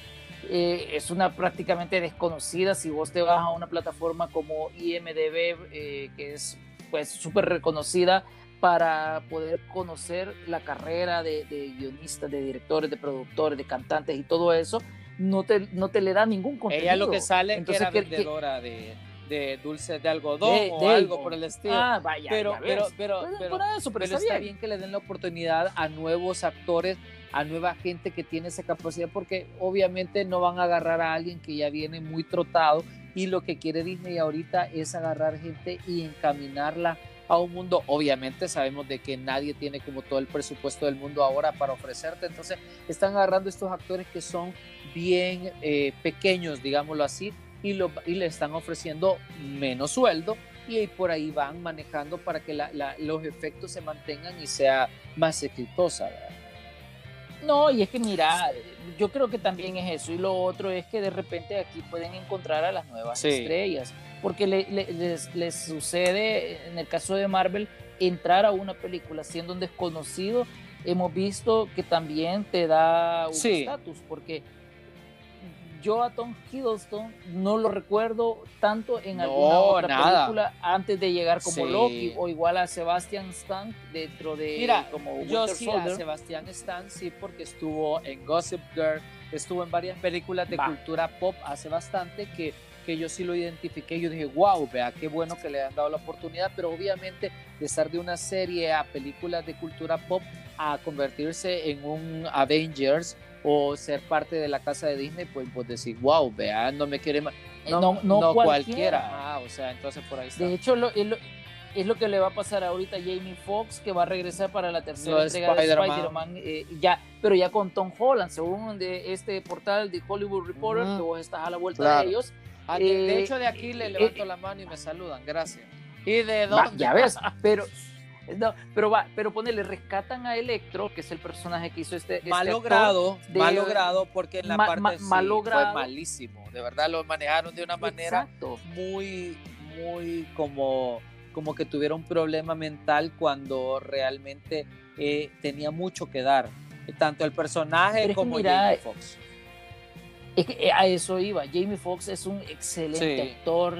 Eh, es una prácticamente desconocida. Si vos te vas a una plataforma como IMDB, eh, que es pues súper reconocida para poder conocer la carrera de, de, guionistas, de directores, de productores, de cantantes y todo eso, no te, no te le da ningún contenido. Ella lo que sale Entonces, que era que, vendedora de, de dulces de algodón de, o algo por el estilo. Ah, vaya, pero, pero, pero, pues, pero, eso, pero, pero, está, bien. que le den la oportunidad a nuevos actores, a nueva gente que tiene esa capacidad, porque obviamente no van a agarrar a alguien que ya viene muy trotado y lo que quiere Disney ahorita es agarrar gente y encaminarla a un mundo. Obviamente sabemos de que nadie tiene como todo el presupuesto del mundo ahora para ofrecerte, entonces están agarrando estos actores que son bien eh, pequeños, digámoslo así, y, le están ofreciendo menos sueldo y por ahí van manejando para que la, la, los efectos se mantengan y sea más exitosa. ¿verdad? No, y es que mira, yo creo que también es eso. Y lo otro es que de repente aquí pueden encontrar a las nuevas sí. estrellas. Porque le, le, les, les, sucede, en el caso de Marvel, entrar a una película siendo un desconocido, hemos visto que también te da un estatus. Sí. Porque yo a Tom Hiddleston no lo recuerdo tanto en no, alguna otra nada. película antes de llegar como Sí. Loki o igual a Sebastian Stan dentro de Mira, como yo sí Soldier. a Sebastián Stan sí porque estuvo en Gossip Girl, estuvo en varias películas de Va. cultura pop hace bastante que, que yo sí lo identifiqué. Yo dije, wow, vea qué bueno que le han dado la oportunidad, pero obviamente de estar de una serie a películas de cultura pop a convertirse en un Avengers o ser parte de la casa de Disney, pues, pues decir, wow, vea, no me quiere más. Eh, no- no cualquiera. Ah, o sea, entonces por ahí está. De hecho, lo, es, lo, es lo que le va a pasar ahorita a Jamie Foxx, que va a regresar para la tercera entrega de Spider-Man. Eh, ya, pero ya con Tom Holland, según de este portal de Hollywood Reporter, que vos estás a la vuelta Claro. de ellos. Ah, de, de Eh, hecho, de aquí le levanto eh, la mano y me saludan, gracias. ¿Y de Va, dónde? ya ves, pero, no, pero va, pero ponele, rescatan a Electro, que es el personaje que hizo este. este mal logrado, de- mal logrado, porque en la ma- parte ma- sí mal fue malísimo. De verdad lo manejaron de una manera Exacto. muy, muy como, como que tuviera un problema mental cuando realmente eh, tenía mucho que dar. Tanto el personaje como mira, Jamie Foxx. Es que eh, a eso iba. Jamie Foxx es un excelente Sí. actor.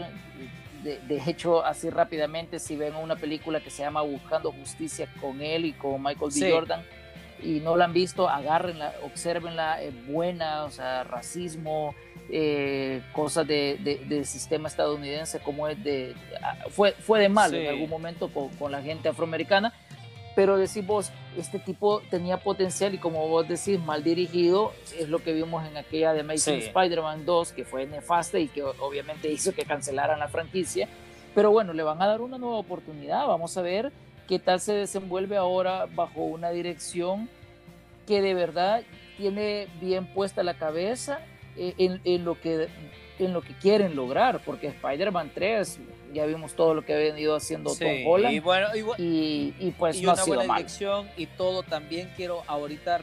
De, de hecho, así rápidamente, si ven una película que se llama Buscando Justicia con él y con Michael B. Sí. Jordan, y no la han visto, agárrenla, observenla, es buena, o sea, racismo, eh, cosas de, del sistema estadounidense, como es de, ah, fue, fue de mal en algún momento con, con, la gente afroamericana, pero decís vos, este tipo tenía potencial y como vos decís, mal dirigido, es lo que vimos en aquella de Amazing Spider-Man 2, que fue nefasta y que obviamente hizo que cancelaran la franquicia, pero bueno, le van a dar una nueva oportunidad, vamos a ver qué tal se desenvuelve ahora bajo una dirección que de verdad tiene bien puesta la cabeza eh, en, lo, que, en lo que quieren lograr, porque Spider-Man 3 ya vimos todo lo que ha venido haciendo Tom Holland y, bueno, y, y, pues y una buena dirección y todo también quiero ahorita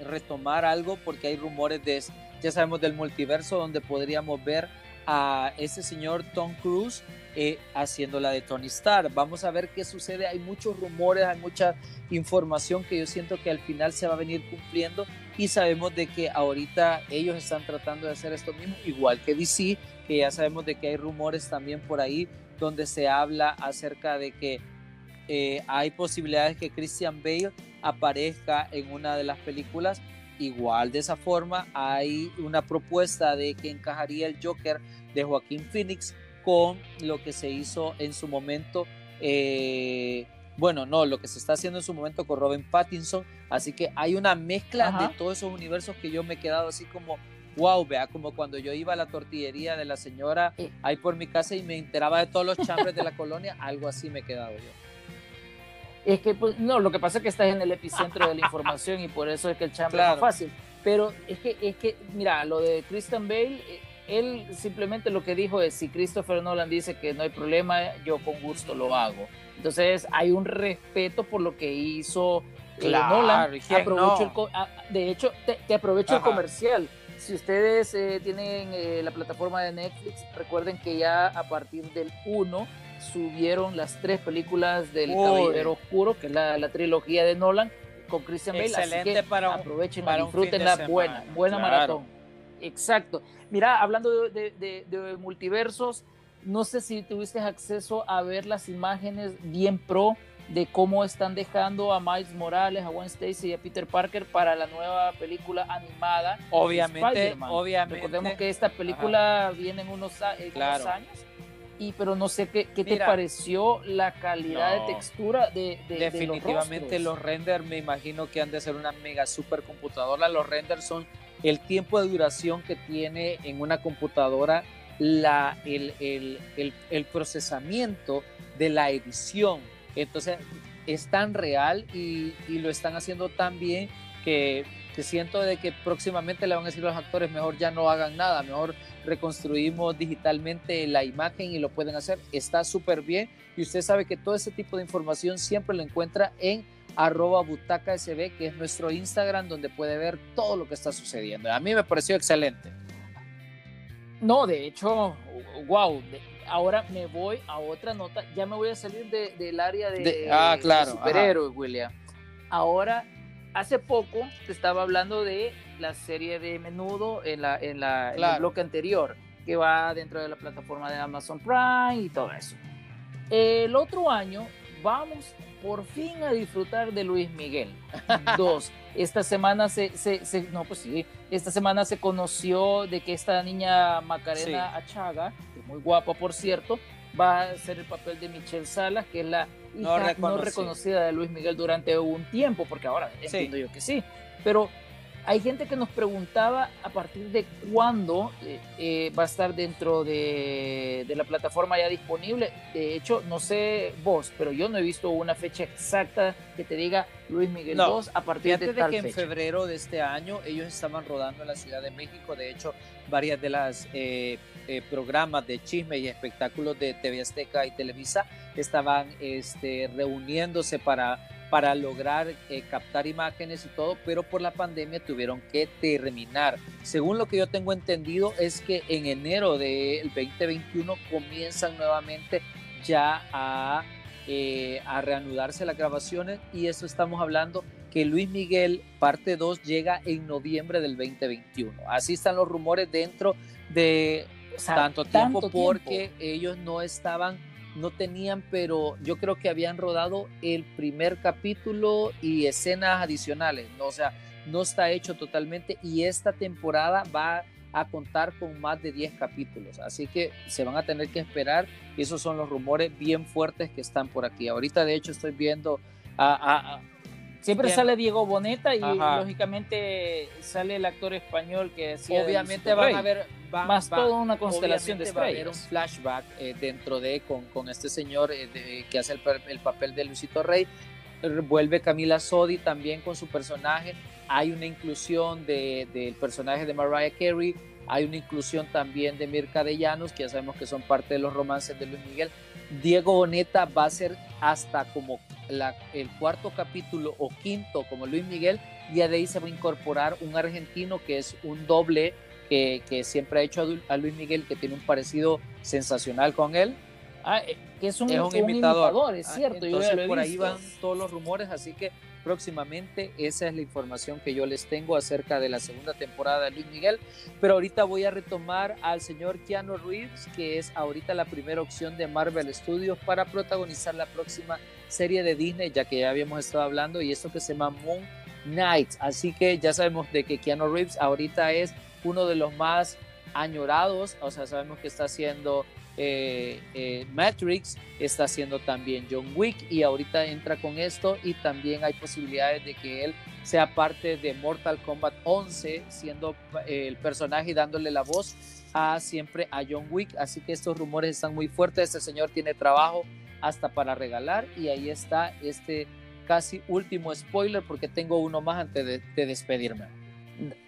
retomar algo porque hay rumores de ya sabemos del multiverso donde podríamos ver a ese señor Tom Cruise eh, haciendo la de Tony Stark. Vamos a ver qué sucede. Hay muchos rumores, hay mucha información que yo siento que al final se va a venir cumpliendo y sabemos de que ahorita ellos están tratando de hacer esto mismo, igual que DC, que ya sabemos de que hay rumores también por ahí donde se habla acerca de que eh, hay posibilidades que Christian Bale aparezca en una de las películas Igual de esa forma hay una propuesta de que encajaría el Joker de Joaquín Phoenix con lo que se hizo en su momento, eh, bueno, no, lo que se está haciendo en su momento con Robin Pattinson. Así que hay una mezcla de todos esos universos que yo me he quedado así como, wow, vea, como cuando yo iba a la tortillería de la señora ahí por mi casa y me enteraba de todos los chambres de la colonia, algo así me he quedado yo. Es que, pues, no, lo que pasa es que estás en el epicentro de la información y por eso es que el chambre es más fácil. Pero es que, es que, mira, lo de Christian Bale, eh, él simplemente lo que dijo es, si Christopher Nolan dice que no hay problema, yo con gusto lo hago. Entonces hay un respeto por lo que hizo eh, Nolan. Aprovecho ah, de hecho, te, aprovecho el comercial. Si ustedes eh, tienen la plataforma de Netflix, recuerden que ya a partir del 1 subieron las tres películas del Caballero Oscuro, que es la, trilogía de Nolan, con Christian Bale. Excelente para aprovechen, disfruten la buena, buena maratón. Exacto. Mira, hablando de, multiversos, no sé si tuviste acceso a ver las imágenes bien pro de cómo están dejando a Miles Morales, a Gwen Stacy y a Peter Parker para la nueva película animada. Obviamente, obviamente. Recordemos que esta película viene en unos, en unos años y pero no sé qué, qué te pareció la calidad de textura de, definitivamente los, renders me imagino que han de ser una mega super computadora los renders son el tiempo de duración que tiene en una computadora la, el, el, el, el procesamiento de la edición entonces es tan real y, lo están haciendo tan bien que, que siento de que próximamente le van a decir a los actores mejor ya no hagan nada mejor reconstruimos digitalmente la imagen y lo pueden hacer. Está súper bien y usted sabe que todo ese tipo de información siempre lo encuentra en arroba butaca sb, que es nuestro Instagram donde puede ver todo lo que está sucediendo. A mí me pareció excelente. No, de hecho, wow, ahora me voy a otra nota, ya me voy a salir del área de, ah, claro, superhéroes, William. Ahora, hace poco te estaba hablando de la serie de Menudo en, la, en, la, el bloque anterior, que va dentro de la plataforma de Amazon Prime y todo eso. El otro año vamos por fin a disfrutar de Luis Miguel. Dos, esta semana se, se, no, pues sí, esta semana se conoció de que esta niña Macarena Achaga, que muy guapa por cierto, va a ser el papel de Michelle Salas, que es la hija no, reconocida. de Luis Miguel durante un tiempo, porque ahora entiendo yo que sí. Pero hay gente que nos preguntaba a partir de cuándo eh, eh, va a estar dentro de, la plataforma ya disponible. De hecho, no sé vos, pero yo no he visto una fecha exacta que te diga Luis Miguel 2 a partir de tal que en febrero de este año ellos estaban rodando en la Ciudad de México. De hecho, varias de las eh, programas de chisme y espectáculos de TV Azteca y Televisa estaban este, reuniéndose para para lograr eh, captar imágenes y todo, pero por la pandemia tuvieron que terminar. Según lo que yo tengo entendido es que en enero del 2021 comienzan nuevamente ya a, eh, a reanudarse las grabaciones y eso estamos hablando que Luis Miguel parte 2 llega en noviembre del 2021. Así están los rumores dentro de tanto tiempo porque ellos no estaban no tenían, pero yo creo que habían rodado el primer capítulo y escenas adicionales, ¿no? o sea, no está hecho totalmente y esta temporada va a contar con más de 10 capítulos, así que se van a tener que esperar esos son los rumores bien fuertes que están por aquí. Ahorita de hecho estoy viendo a, Siempre sale Diego Boneta y lógicamente sale el actor español que decía Obviamente van a ver más toda una constelación de estrellas. Va a haber un flashback eh, dentro de con, con este señor eh, que hace el, el, papel de Luisito Rey. Vuelve Camila Sodi también con su personaje. Hay una inclusión del de, personaje de Mariah Carey. Hay una inclusión también de Mirka de Llanos, que ya sabemos que son parte de los romances de Luis Miguel. Diego Boneta va a ser hasta como el cuarto capítulo o quinto como Luis Miguel, y de ahí se va a incorporar un argentino que es un doble que, que siempre ha hecho a Luis Miguel, que tiene un parecido sensacional con él. Ah, eh, que es un, imitador. es ah, cierto. Entonces, por ahí van todos los rumores, así que próximamente esa es la información que yo les tengo acerca de la segunda temporada de Luis Miguel. Pero ahorita voy a retomar al señor Keanu Reeves, que es ahorita la primera opción de Marvel Studios para protagonizar la próxima serie de Disney, ya que ya habíamos estado hablando, y esto que se llama Moon Knight. Así que ya sabemos de que Keanu Reeves ahorita es uno de los más añorados, o sea, sabemos que está haciendo eh, eh, Matrix, está haciendo también John Wick y ahorita entra con esto y también hay posibilidades de que él sea parte de Mortal Kombat 11, siendo eh, el personaje y dándole la voz a siempre a John Wick, así que estos rumores están muy fuertes, este señor tiene trabajo hasta para regalar y ahí está este casi último spoiler porque tengo uno más antes de, despedirme.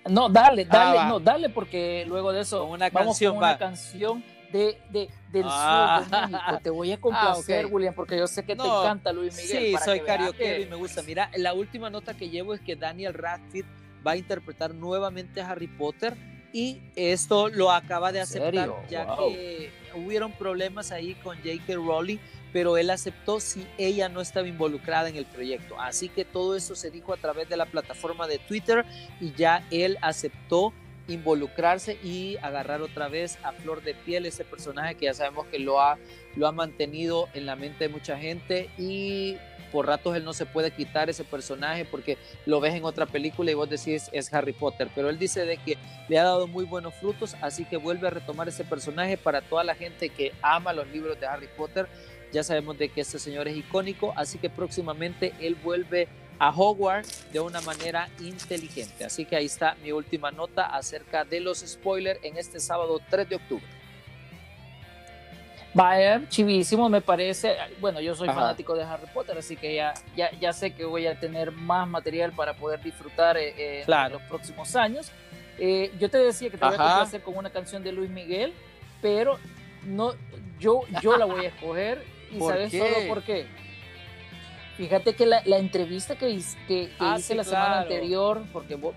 No, dale, dale, ah, no, dale porque luego de eso una canción, una canción de, de, del ah. sur de México. Te voy a complacer, ah, William, porque yo sé que te encanta Luis Miguel. Sí, soy carioquero y me gusta. Mira, la última nota que llevo es que Daniel Radcliffe va a interpretar nuevamente a Harry Potter y esto lo acaba de aceptar ya que hubieron problemas ahí con J.K. Rowling pero él aceptó si ella no estaba involucrada en el proyecto. Así que todo eso se dijo a través de la plataforma de Twitter y ya él aceptó involucrarse y agarrar otra vez a flor de piel ese personaje que ya sabemos que lo ha, lo ha mantenido en la mente de mucha gente y por ratos él no se puede quitar ese personaje porque lo ves en otra película y vos decís es Harry Potter, pero él dice de que le ha dado muy buenos frutos, así que vuelve a retomar ese personaje para toda la gente que ama los libros de Harry Potter. Ya sabemos de que este señor es icónico, así que próximamente él vuelve a Hogwarts de una manera inteligente. Así que ahí está mi última nota acerca de los spoilers en este sábado 3 de octubre. Vaya, chivísimo, me parece. Bueno, yo soy fanático de Harry Potter, así que ya, ya, ya, sé que voy a tener más material para poder disfrutar eh, eh, en los próximos años. Eh, yo te decía que te voy a hacer con una canción de Luis Miguel, pero no, yo, yo la voy a escoger y sabes solo por qué Fíjate que la, entrevista que, que, ah, hice la semana anterior, porque vos,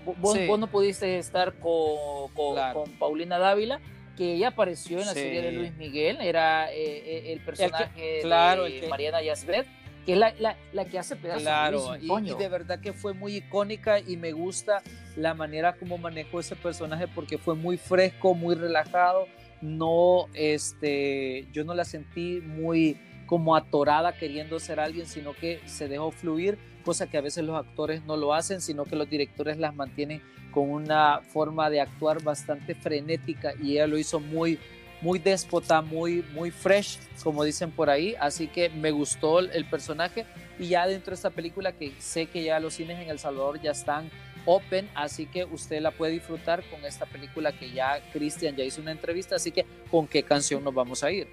no pudiste estar con, con, Paulina Dávila, que ella apareció en la serie de Luis Miguel, era eh, eh, el personaje de Mariana Yasbet, que es la, la, que hace pedazos claro, y, de verdad que fue muy icónica y me gusta la manera como manejó ese personaje porque fue muy fresco, muy relajado, no, este, yo no la sentí muy como atorada queriendo ser alguien, sino que se dejó fluir, cosa que a veces los actores no lo hacen, sino que los directores las mantienen con una forma de actuar bastante frenética y ella lo hizo muy muy déspota, muy muy fresh, como dicen por ahí, así que me gustó el personaje. Y ya dentro de esta película que sé que ya los cines en El Salvador ya están open, así que usted la puede disfrutar con esta película que ya Cristian ya hizo una entrevista, así que con qué canción nos vamos a ir.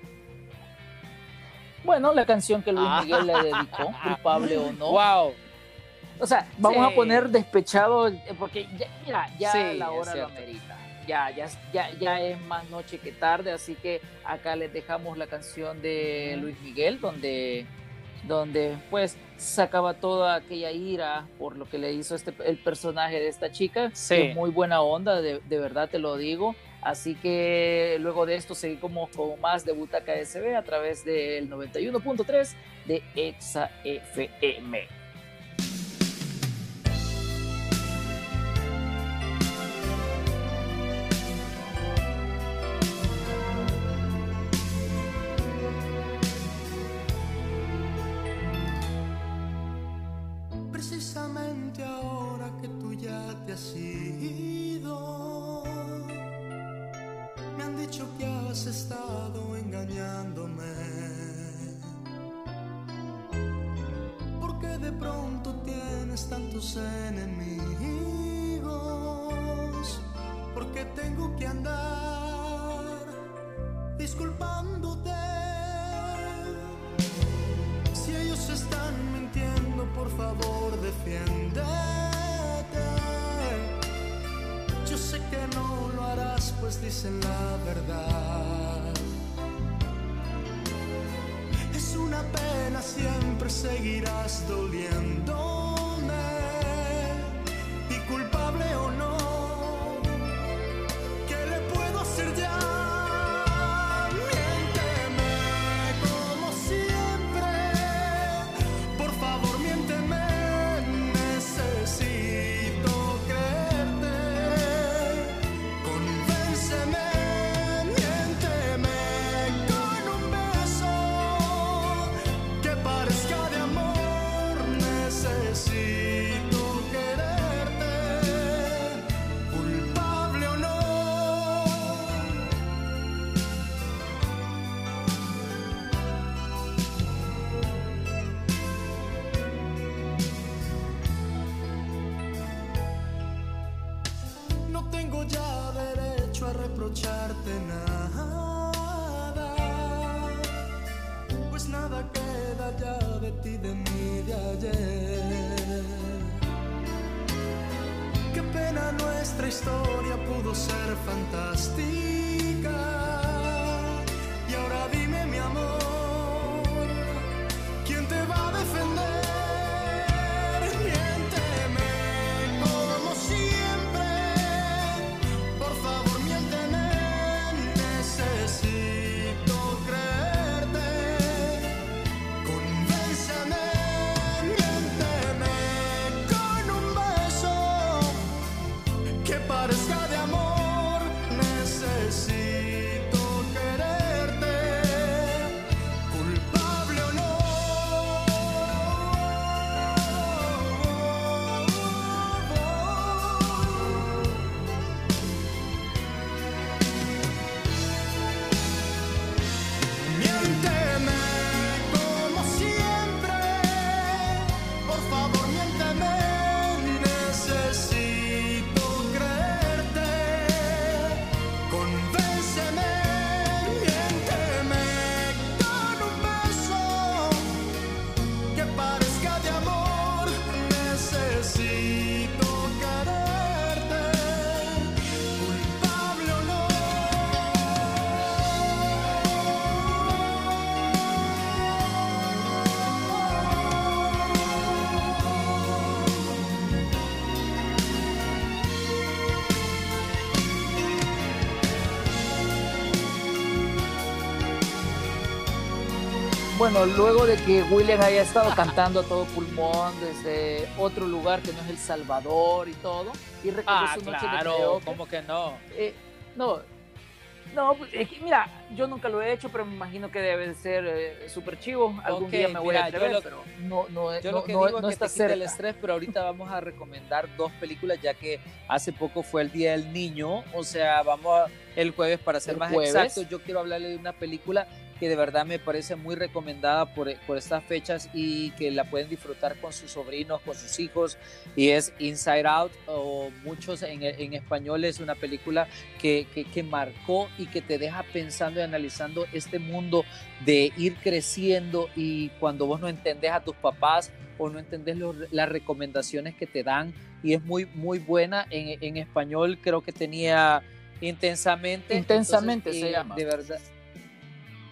Bueno, la canción que Luis ah. Miguel le dedicó, culpable o no. Wow. O sea, vamos a poner despechado, eh, porque ya, mira, ya la hora lo amerita. Ya, ya, ya, ya es más noche que tarde, así que acá les dejamos la canción de Luis Miguel, donde, donde pues sacaba toda aquella ira por lo que le hizo este, el personaje de esta chica. Sí. muy buena onda, de, de verdad te lo digo. Así que luego de esto seguimos con más de Butaca SB a través del 91.3 de Exa FM. Nada, pues nada queda ya de ti, de mí, de ayer. Qué pena nuestra historia pudo ser fantástica. Bueno, luego de que William haya estado cantando a todo pulmón desde otro lugar que no es El Salvador y todo, y recordó Ah, su noche de claro, karaoke, ¿cómo que no? eh, no, no, pues, es que, mira, yo nunca lo he hecho, pero me imagino que debe de ser eh, súper chivo. Algún día me voy mira, a atrever, lo- pero no, no, Yo no, lo que no- digo no es que está quite el cerca. estrés, pero ahorita vamos a recomendar dos películas, ya que hace poco fue el Día del Niño, o sea, vamos a- el jueves para ser El más jueves. exacto. Yo quiero hablarle de una película que de verdad me parece muy recomendada por, por estas fechas y que la pueden disfrutar con sus sobrinos, con sus hijos, y es Inside Out, o muchos en, en español es una película que, que, que marcó y que te deja pensando y analizando este mundo de ir creciendo y cuando vos no entendés a tus papás o no entendés lo- las recomendaciones que te dan y es muy muy buena en, en español creo que tenía intensamente Intensamente se eh, llama. de verdad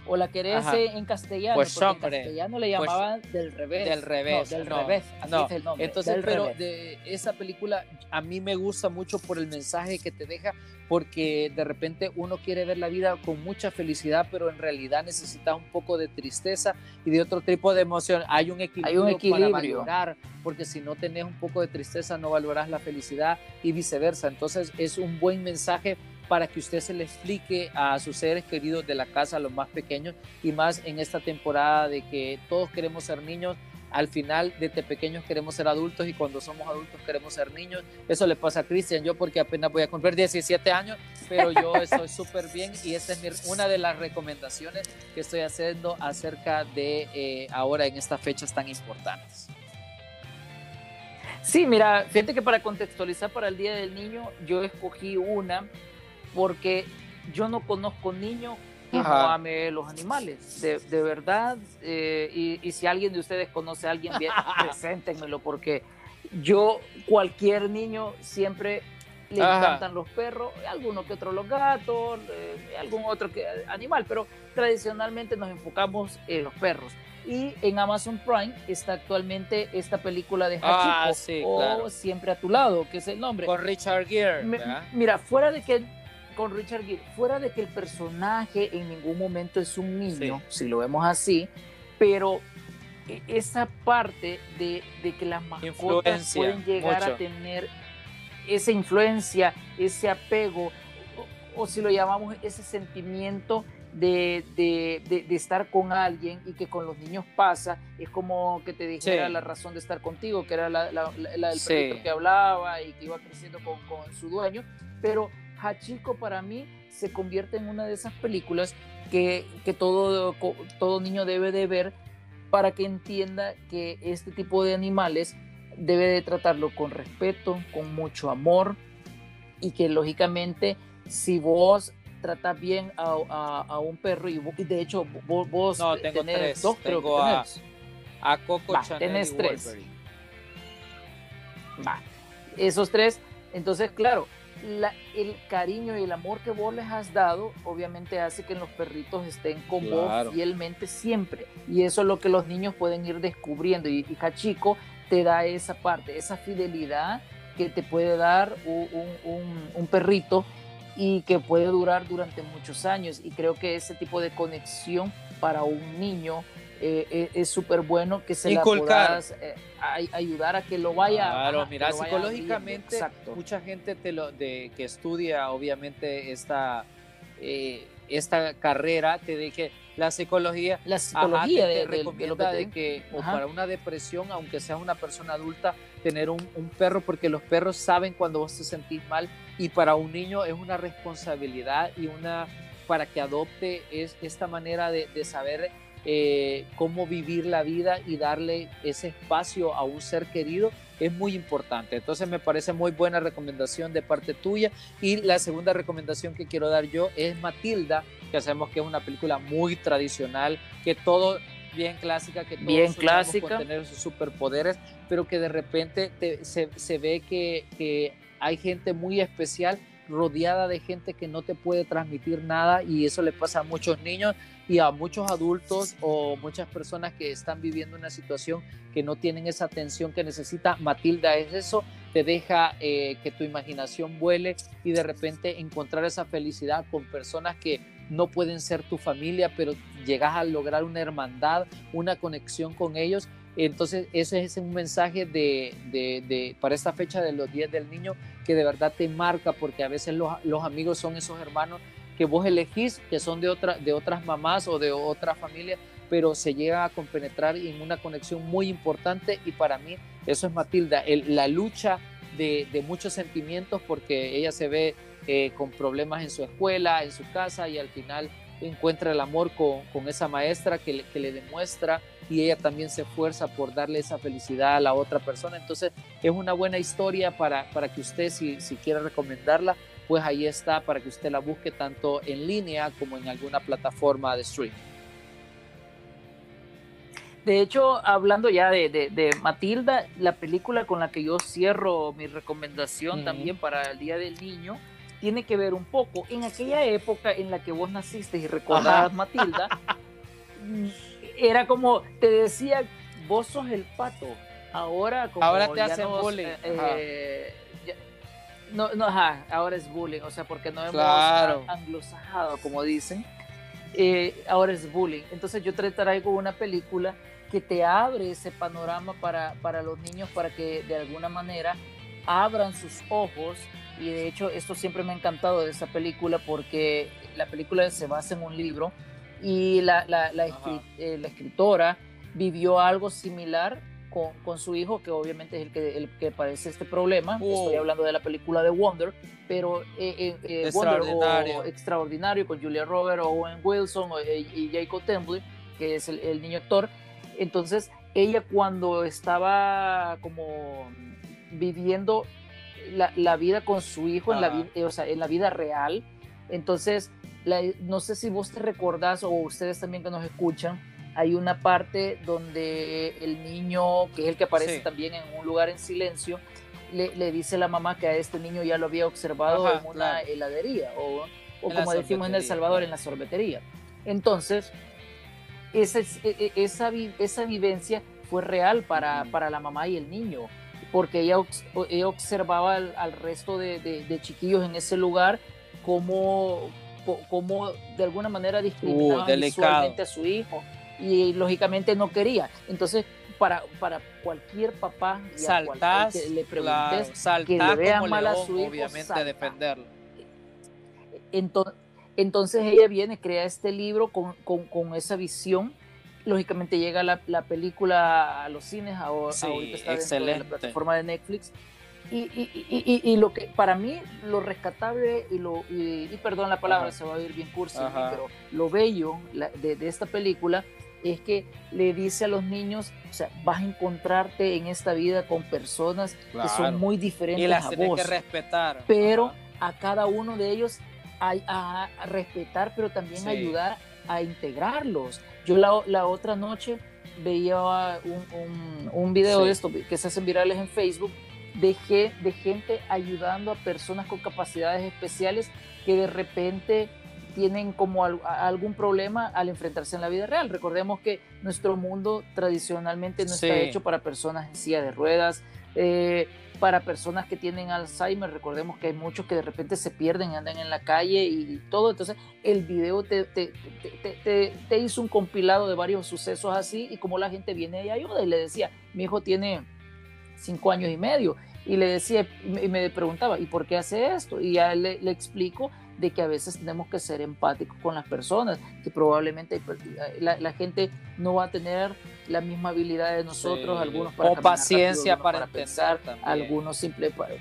O la querés Ajá. en castellano, Pues, porque hombre, en castellano le pues, llamaban del revés. del revés, No, del no, revés. Así no. es el nombre. Entonces, pero revés. de esa película a mí me gusta mucho por el mensaje que te deja, porque de repente uno quiere ver la vida con mucha felicidad, pero en realidad necesita un poco de tristeza y de otro tipo de emoción. Hay un equilibrio, para equilibrio. valorar, porque si no tenés un poco de tristeza no valorás la felicidad y viceversa. Entonces es un buen mensaje para que usted se le explique a sus seres queridos de la casa, a los más pequeños, y más en esta temporada de que todos queremos ser niños, al final desde pequeños queremos ser adultos y cuando somos adultos queremos ser niños. Eso le pasa a Cristian, yo porque apenas voy a cumplir 17 años, pero yo estoy súper bien y esta es una de las recomendaciones que estoy haciendo acerca de eh, ahora en estas fechas tan importantes. Sí, mira, fíjate que para contextualizar para el Día del Niño, yo escogí una porque yo no conozco niño que no ame los animales, de, verdad. Eh, y, si alguien de ustedes conoce a alguien, bien, preséntenmelo, porque yo, cualquier niño, siempre le encantan los perros, alguno que otro los gatos, eh, algún otro que, animal, pero tradicionalmente nos enfocamos en los perros. Y en Amazon Prime está actualmente esta película de ah, Hachiko, o Siempre a tu lado, que es el nombre. Con Richard Gere. mira, fuera de que con Richard Gere, fuera de que el personaje en ningún momento es un niño, si lo vemos así, pero e, esa parte de, que las mascotas pueden llegar a tener esa influencia, ese apego, o, si lo llamamos ese sentimiento de, estar con alguien y que con los niños pasa, es como que te dijera la razón de estar contigo, que era la, del perrito que hablaba y que iba creciendo con, con su dueño, pero Hachiko para mí se convierte en una de esas películas que, todo, todo niño debe de ver para que entienda que este tipo de animales debe de tratarlo con respeto, con mucho amor y que lógicamente si vos tratas bien a, un perro y, de hecho vos, no, tengo tenés tres. dos, tengo a, a, Coco tenés y tres. esos tres, entonces claro, el cariño y el amor que vos les has dado, obviamente hace que los perritos estén con vos fielmente siempre. Y eso es lo que los niños pueden ir descubriendo. Y, y Hachiko te da esa parte, esa fidelidad que te puede dar un, perrito y que puede durar durante muchos años. Y creo que ese tipo de conexión para un niño eh, eh, es súper bueno que se la puedas eh, ayudar a que lo vaya claro mira psicológicamente mucha gente te lo, de, que estudia obviamente esta esta carrera te dije la psicología la psicología de, recomienda de, que o para una depresión aunque seas una persona adulta tener un, perro porque los perros saben cuando vos te sentís mal y para un niño es una responsabilidad y una para que adopte es esta manera de, de saber eh, cómo vivir la vida y darle ese espacio a un ser querido es muy importante. Entonces me parece muy buena recomendación de parte tuya. Y la segunda recomendación que quiero dar yo es Matilda, que sabemos que es una película muy tradicional, que todo bien clásica, que todos bien clásica. con tener sus superpoderes, pero que de repente se, se, ve que, que hay gente muy especial rodeada de gente que no te puede transmitir nada y eso le pasa a muchos niños y a muchos adultos o muchas personas que están viviendo una situación que no tienen esa atención que necesita. Matilda es eso, te deja eh, que tu imaginación vuele y de repente encontrar esa felicidad con personas que no pueden ser tu familia, pero llegas a lograr una hermandad, una conexión con ellos entonces, ese es un mensaje de, para esta fecha de los días del niño que de verdad te marca, porque a veces los, amigos son esos hermanos que vos elegís, que son de, otra, de otras mamás o de otra familia, pero se llega a compenetrar en una conexión muy importante y para mí eso es Matilda, la lucha de, muchos sentimientos porque ella se ve eh, con problemas en su escuela, en su casa y al final encuentra el amor con, esa maestra que que le demuestra y ella también se esfuerza por darle esa felicidad a la otra persona. Entonces es una buena historia para, para que usted, si, si quiere recomendarla, pues ahí está para que usted la busque tanto en línea como en alguna plataforma de streaming. De hecho, hablando ya de, de, Matilda, la película con la que yo cierro mi recomendación también para el Día del Niño, tiene que ver un poco en aquella época en la que vos naciste y recordabas Matilda, era como, te decía, vos sos el pato. Ahora, como ahora te hacen bullying. Eh, no, no, ajá, ahora es bullying, o sea, porque no hemos anglosajado, como dicen. Eh, ahora es bullying. Entonces yo te traigo una película que te abre ese panorama para, para los niños, para que de alguna manera abran sus ojos. Y de hecho, esto siempre me ha encantado de esa película porque la película se basa en un libro y la, la, la, eh, la escritora vivió algo similar con, con, su hijo, que obviamente es el que, el que padece este problema. Estoy hablando de la película de Wonder, pero eh, eh, extraordinario. Wonder, o, extraordinario con Julia Roberts, Owen Wilson y Jacob Tremblay, que es el, el, niño actor. Entonces, ella cuando estaba como viviendo la, la vida con su hijo en, la, o sea, en la vida real, entonces, la, no sé si vos te recordás o ustedes también que nos escuchan, hay una parte donde el niño, que es el que aparece también en un lugar en silencio, le, le, dice a la mamá que a este niño ya lo había observado en una heladería o, o como decimos en El Salvador, en la sorbetería. Entonces, esa, e, e, esa, esa vivencia fue real para, para la mamá y el niño, porque ella, ella observaba al, al resto de, de, de, chiquillos en ese lugar como, como de alguna manera discriminaban uh, visualmente a su hijo y lógicamente no quería. Entonces, para, para cualquier papá saltás, que le preguntes que le vean mal a su hijo, obviamente defenderlo. Entonces, entonces ella viene, crea este libro con, con, con esa visión. Lógicamente llega la, la, película a los cines, ahora, sí, ahorita está excelente. en la plataforma de Netflix. Y, y, y, y, lo que para mí lo rescatable y lo y, perdón la palabra Ajá. se va a ir bien cursi pero lo bello la, de, de, esta película es que le dice a los niños, o sea, vas a encontrarte en esta vida con personas claro. que son muy diferentes y las a tienes vos, que respetar. pero Ajá. a cada uno de ellos a, a, a respetar, pero también sí. ayudar a integrarlos. Yo la, la otra noche veía un, un, un video sí. de esto que se hacen virales en Facebook de, de gente ayudando a personas con capacidades especiales que de repente tienen como algún problema al enfrentarse en la vida real. Recordemos que nuestro mundo tradicionalmente no sí. está hecho para personas en silla de ruedas, eh, para personas que tienen Alzheimer. Recordemos que hay muchos que de repente se pierden, andan en la calle y todo. Entonces, el video te, te, te, hizo un compilado de varios sucesos así y como la gente viene y ayuda. Y le decía, mi hijo tiene cinco años y medio. Y le decía, y me preguntaba, ¿y por qué hace esto? Y ya le, le explico de que a veces tenemos que ser empáticos con las personas, que probablemente la, la gente no va a tener la misma habilidad de nosotros, sí. algunos para o paciencia rápido, para, para pensar, también. algunos simple para...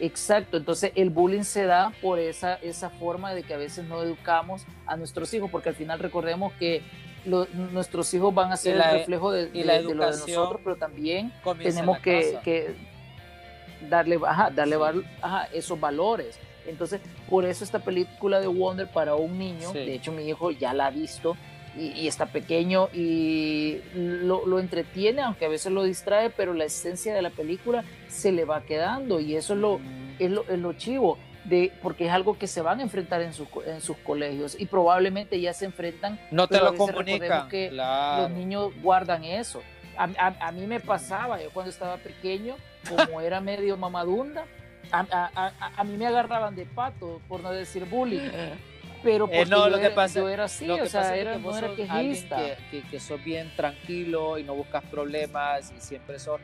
Exacto, entonces el bullying se da por esa, esa forma de que a veces no educamos a nuestros hijos, porque al final recordemos que lo, nuestros hijos van a ser la, el reflejo de, de, de, lo de nosotros, pero también tenemos que, que, darle, ajá, darle ajá, esos valores. Entonces, por eso esta película de Wonder para un niño, sí. de hecho mi hijo ya la ha visto y, y está pequeño y lo, lo, entretiene, aunque a veces lo distrae, pero la esencia de la película se le va quedando y eso es lo, mm. es lo, es lo chivo. De, porque es algo que se van a enfrentar en, su, en sus colegios y probablemente ya se enfrentan. No te lo comunican. que claro. los niños guardan eso. A, a, a, mí me pasaba, yo cuando estaba pequeño, como era medio mamadunda, a, a, mí me agarraban de pato, por no decir bullying. Pero eh, no, lo que era, pasa, yo era así, lo que o sea, pasa era, es que no era quejista. Que, que, que, sos bien tranquilo y no buscas problemas y siempre sos...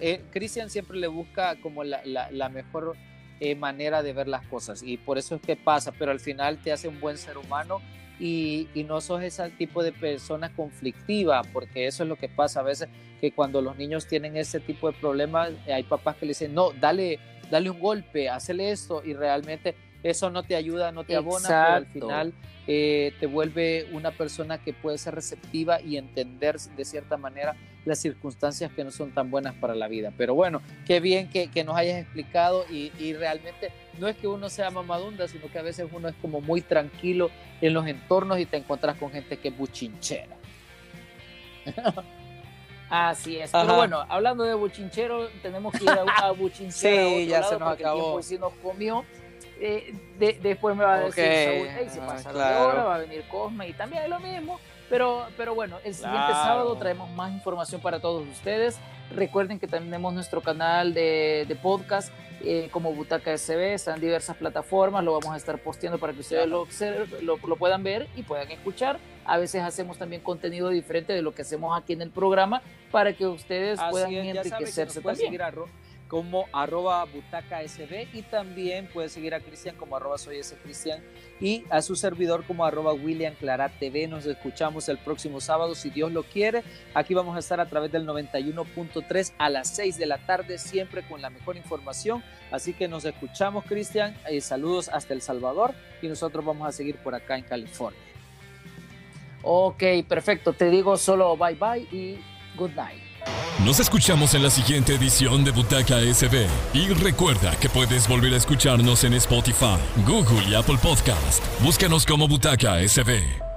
Eh, Cristian siempre le busca como la, la, la mejor eh, manera de ver las cosas y por eso es que pasa, pero al final te hace un buen ser humano y, y, no sos ese tipo de persona conflictiva, porque eso es lo que pasa a veces, que cuando los niños tienen ese tipo de problemas, hay papás que le dicen, no, dale, dale un golpe, hazle esto, y realmente eso no te ayuda, no te abona, Exacto. pero al final eh, te vuelve una persona que puede ser receptiva y entender de cierta manera las circunstancias que no son tan buenas para la vida. Pero bueno, qué bien que, que nos hayas explicado y, y, realmente no es que uno sea mamadunda, sino que a veces uno es como muy tranquilo en los entornos y te encuentras con gente que es buchinchera. Así es. Ajá. Pero bueno, hablando de buchinchero, tenemos que ir a, a buchinchero. sí, ya se nos acabó. El sí nos comió. Eh, de, después me va a decir okay. Saúl, hey, se pasa claro. hora, va a venir Cosme y también es lo mismo. Pero, pero bueno, el siguiente claro. sábado traemos más información para todos ustedes. Recuerden que tenemos nuestro canal de, de podcast eh, como Butaca SB, están en diversas plataformas, lo vamos a estar posteando para que ustedes lo, lo, lo, puedan ver y puedan escuchar. A veces hacemos también contenido diferente de lo que hacemos aquí en el programa para que ustedes Así puedan es, enriquecerse también. Como arroba butaca sb y también puedes seguir a Cristian como arroba soy ese Cristian y a su servidor como arroba William Clara TV. Nos escuchamos el próximo sábado si Dios lo quiere. Aquí vamos a estar a través del 91.3 a las 6 de la tarde siempre con la mejor información. Así que nos escuchamos Cristian. Eh, saludos hasta El Salvador y nosotros vamos a seguir por acá en California. Ok, perfecto. Te digo solo bye bye y good night. Nos escuchamos en la siguiente edición de Butaca SB. Y recuerda que puedes volver a escucharnos en Spotify, Google y Apple Podcast. Búscanos como Butaca SB.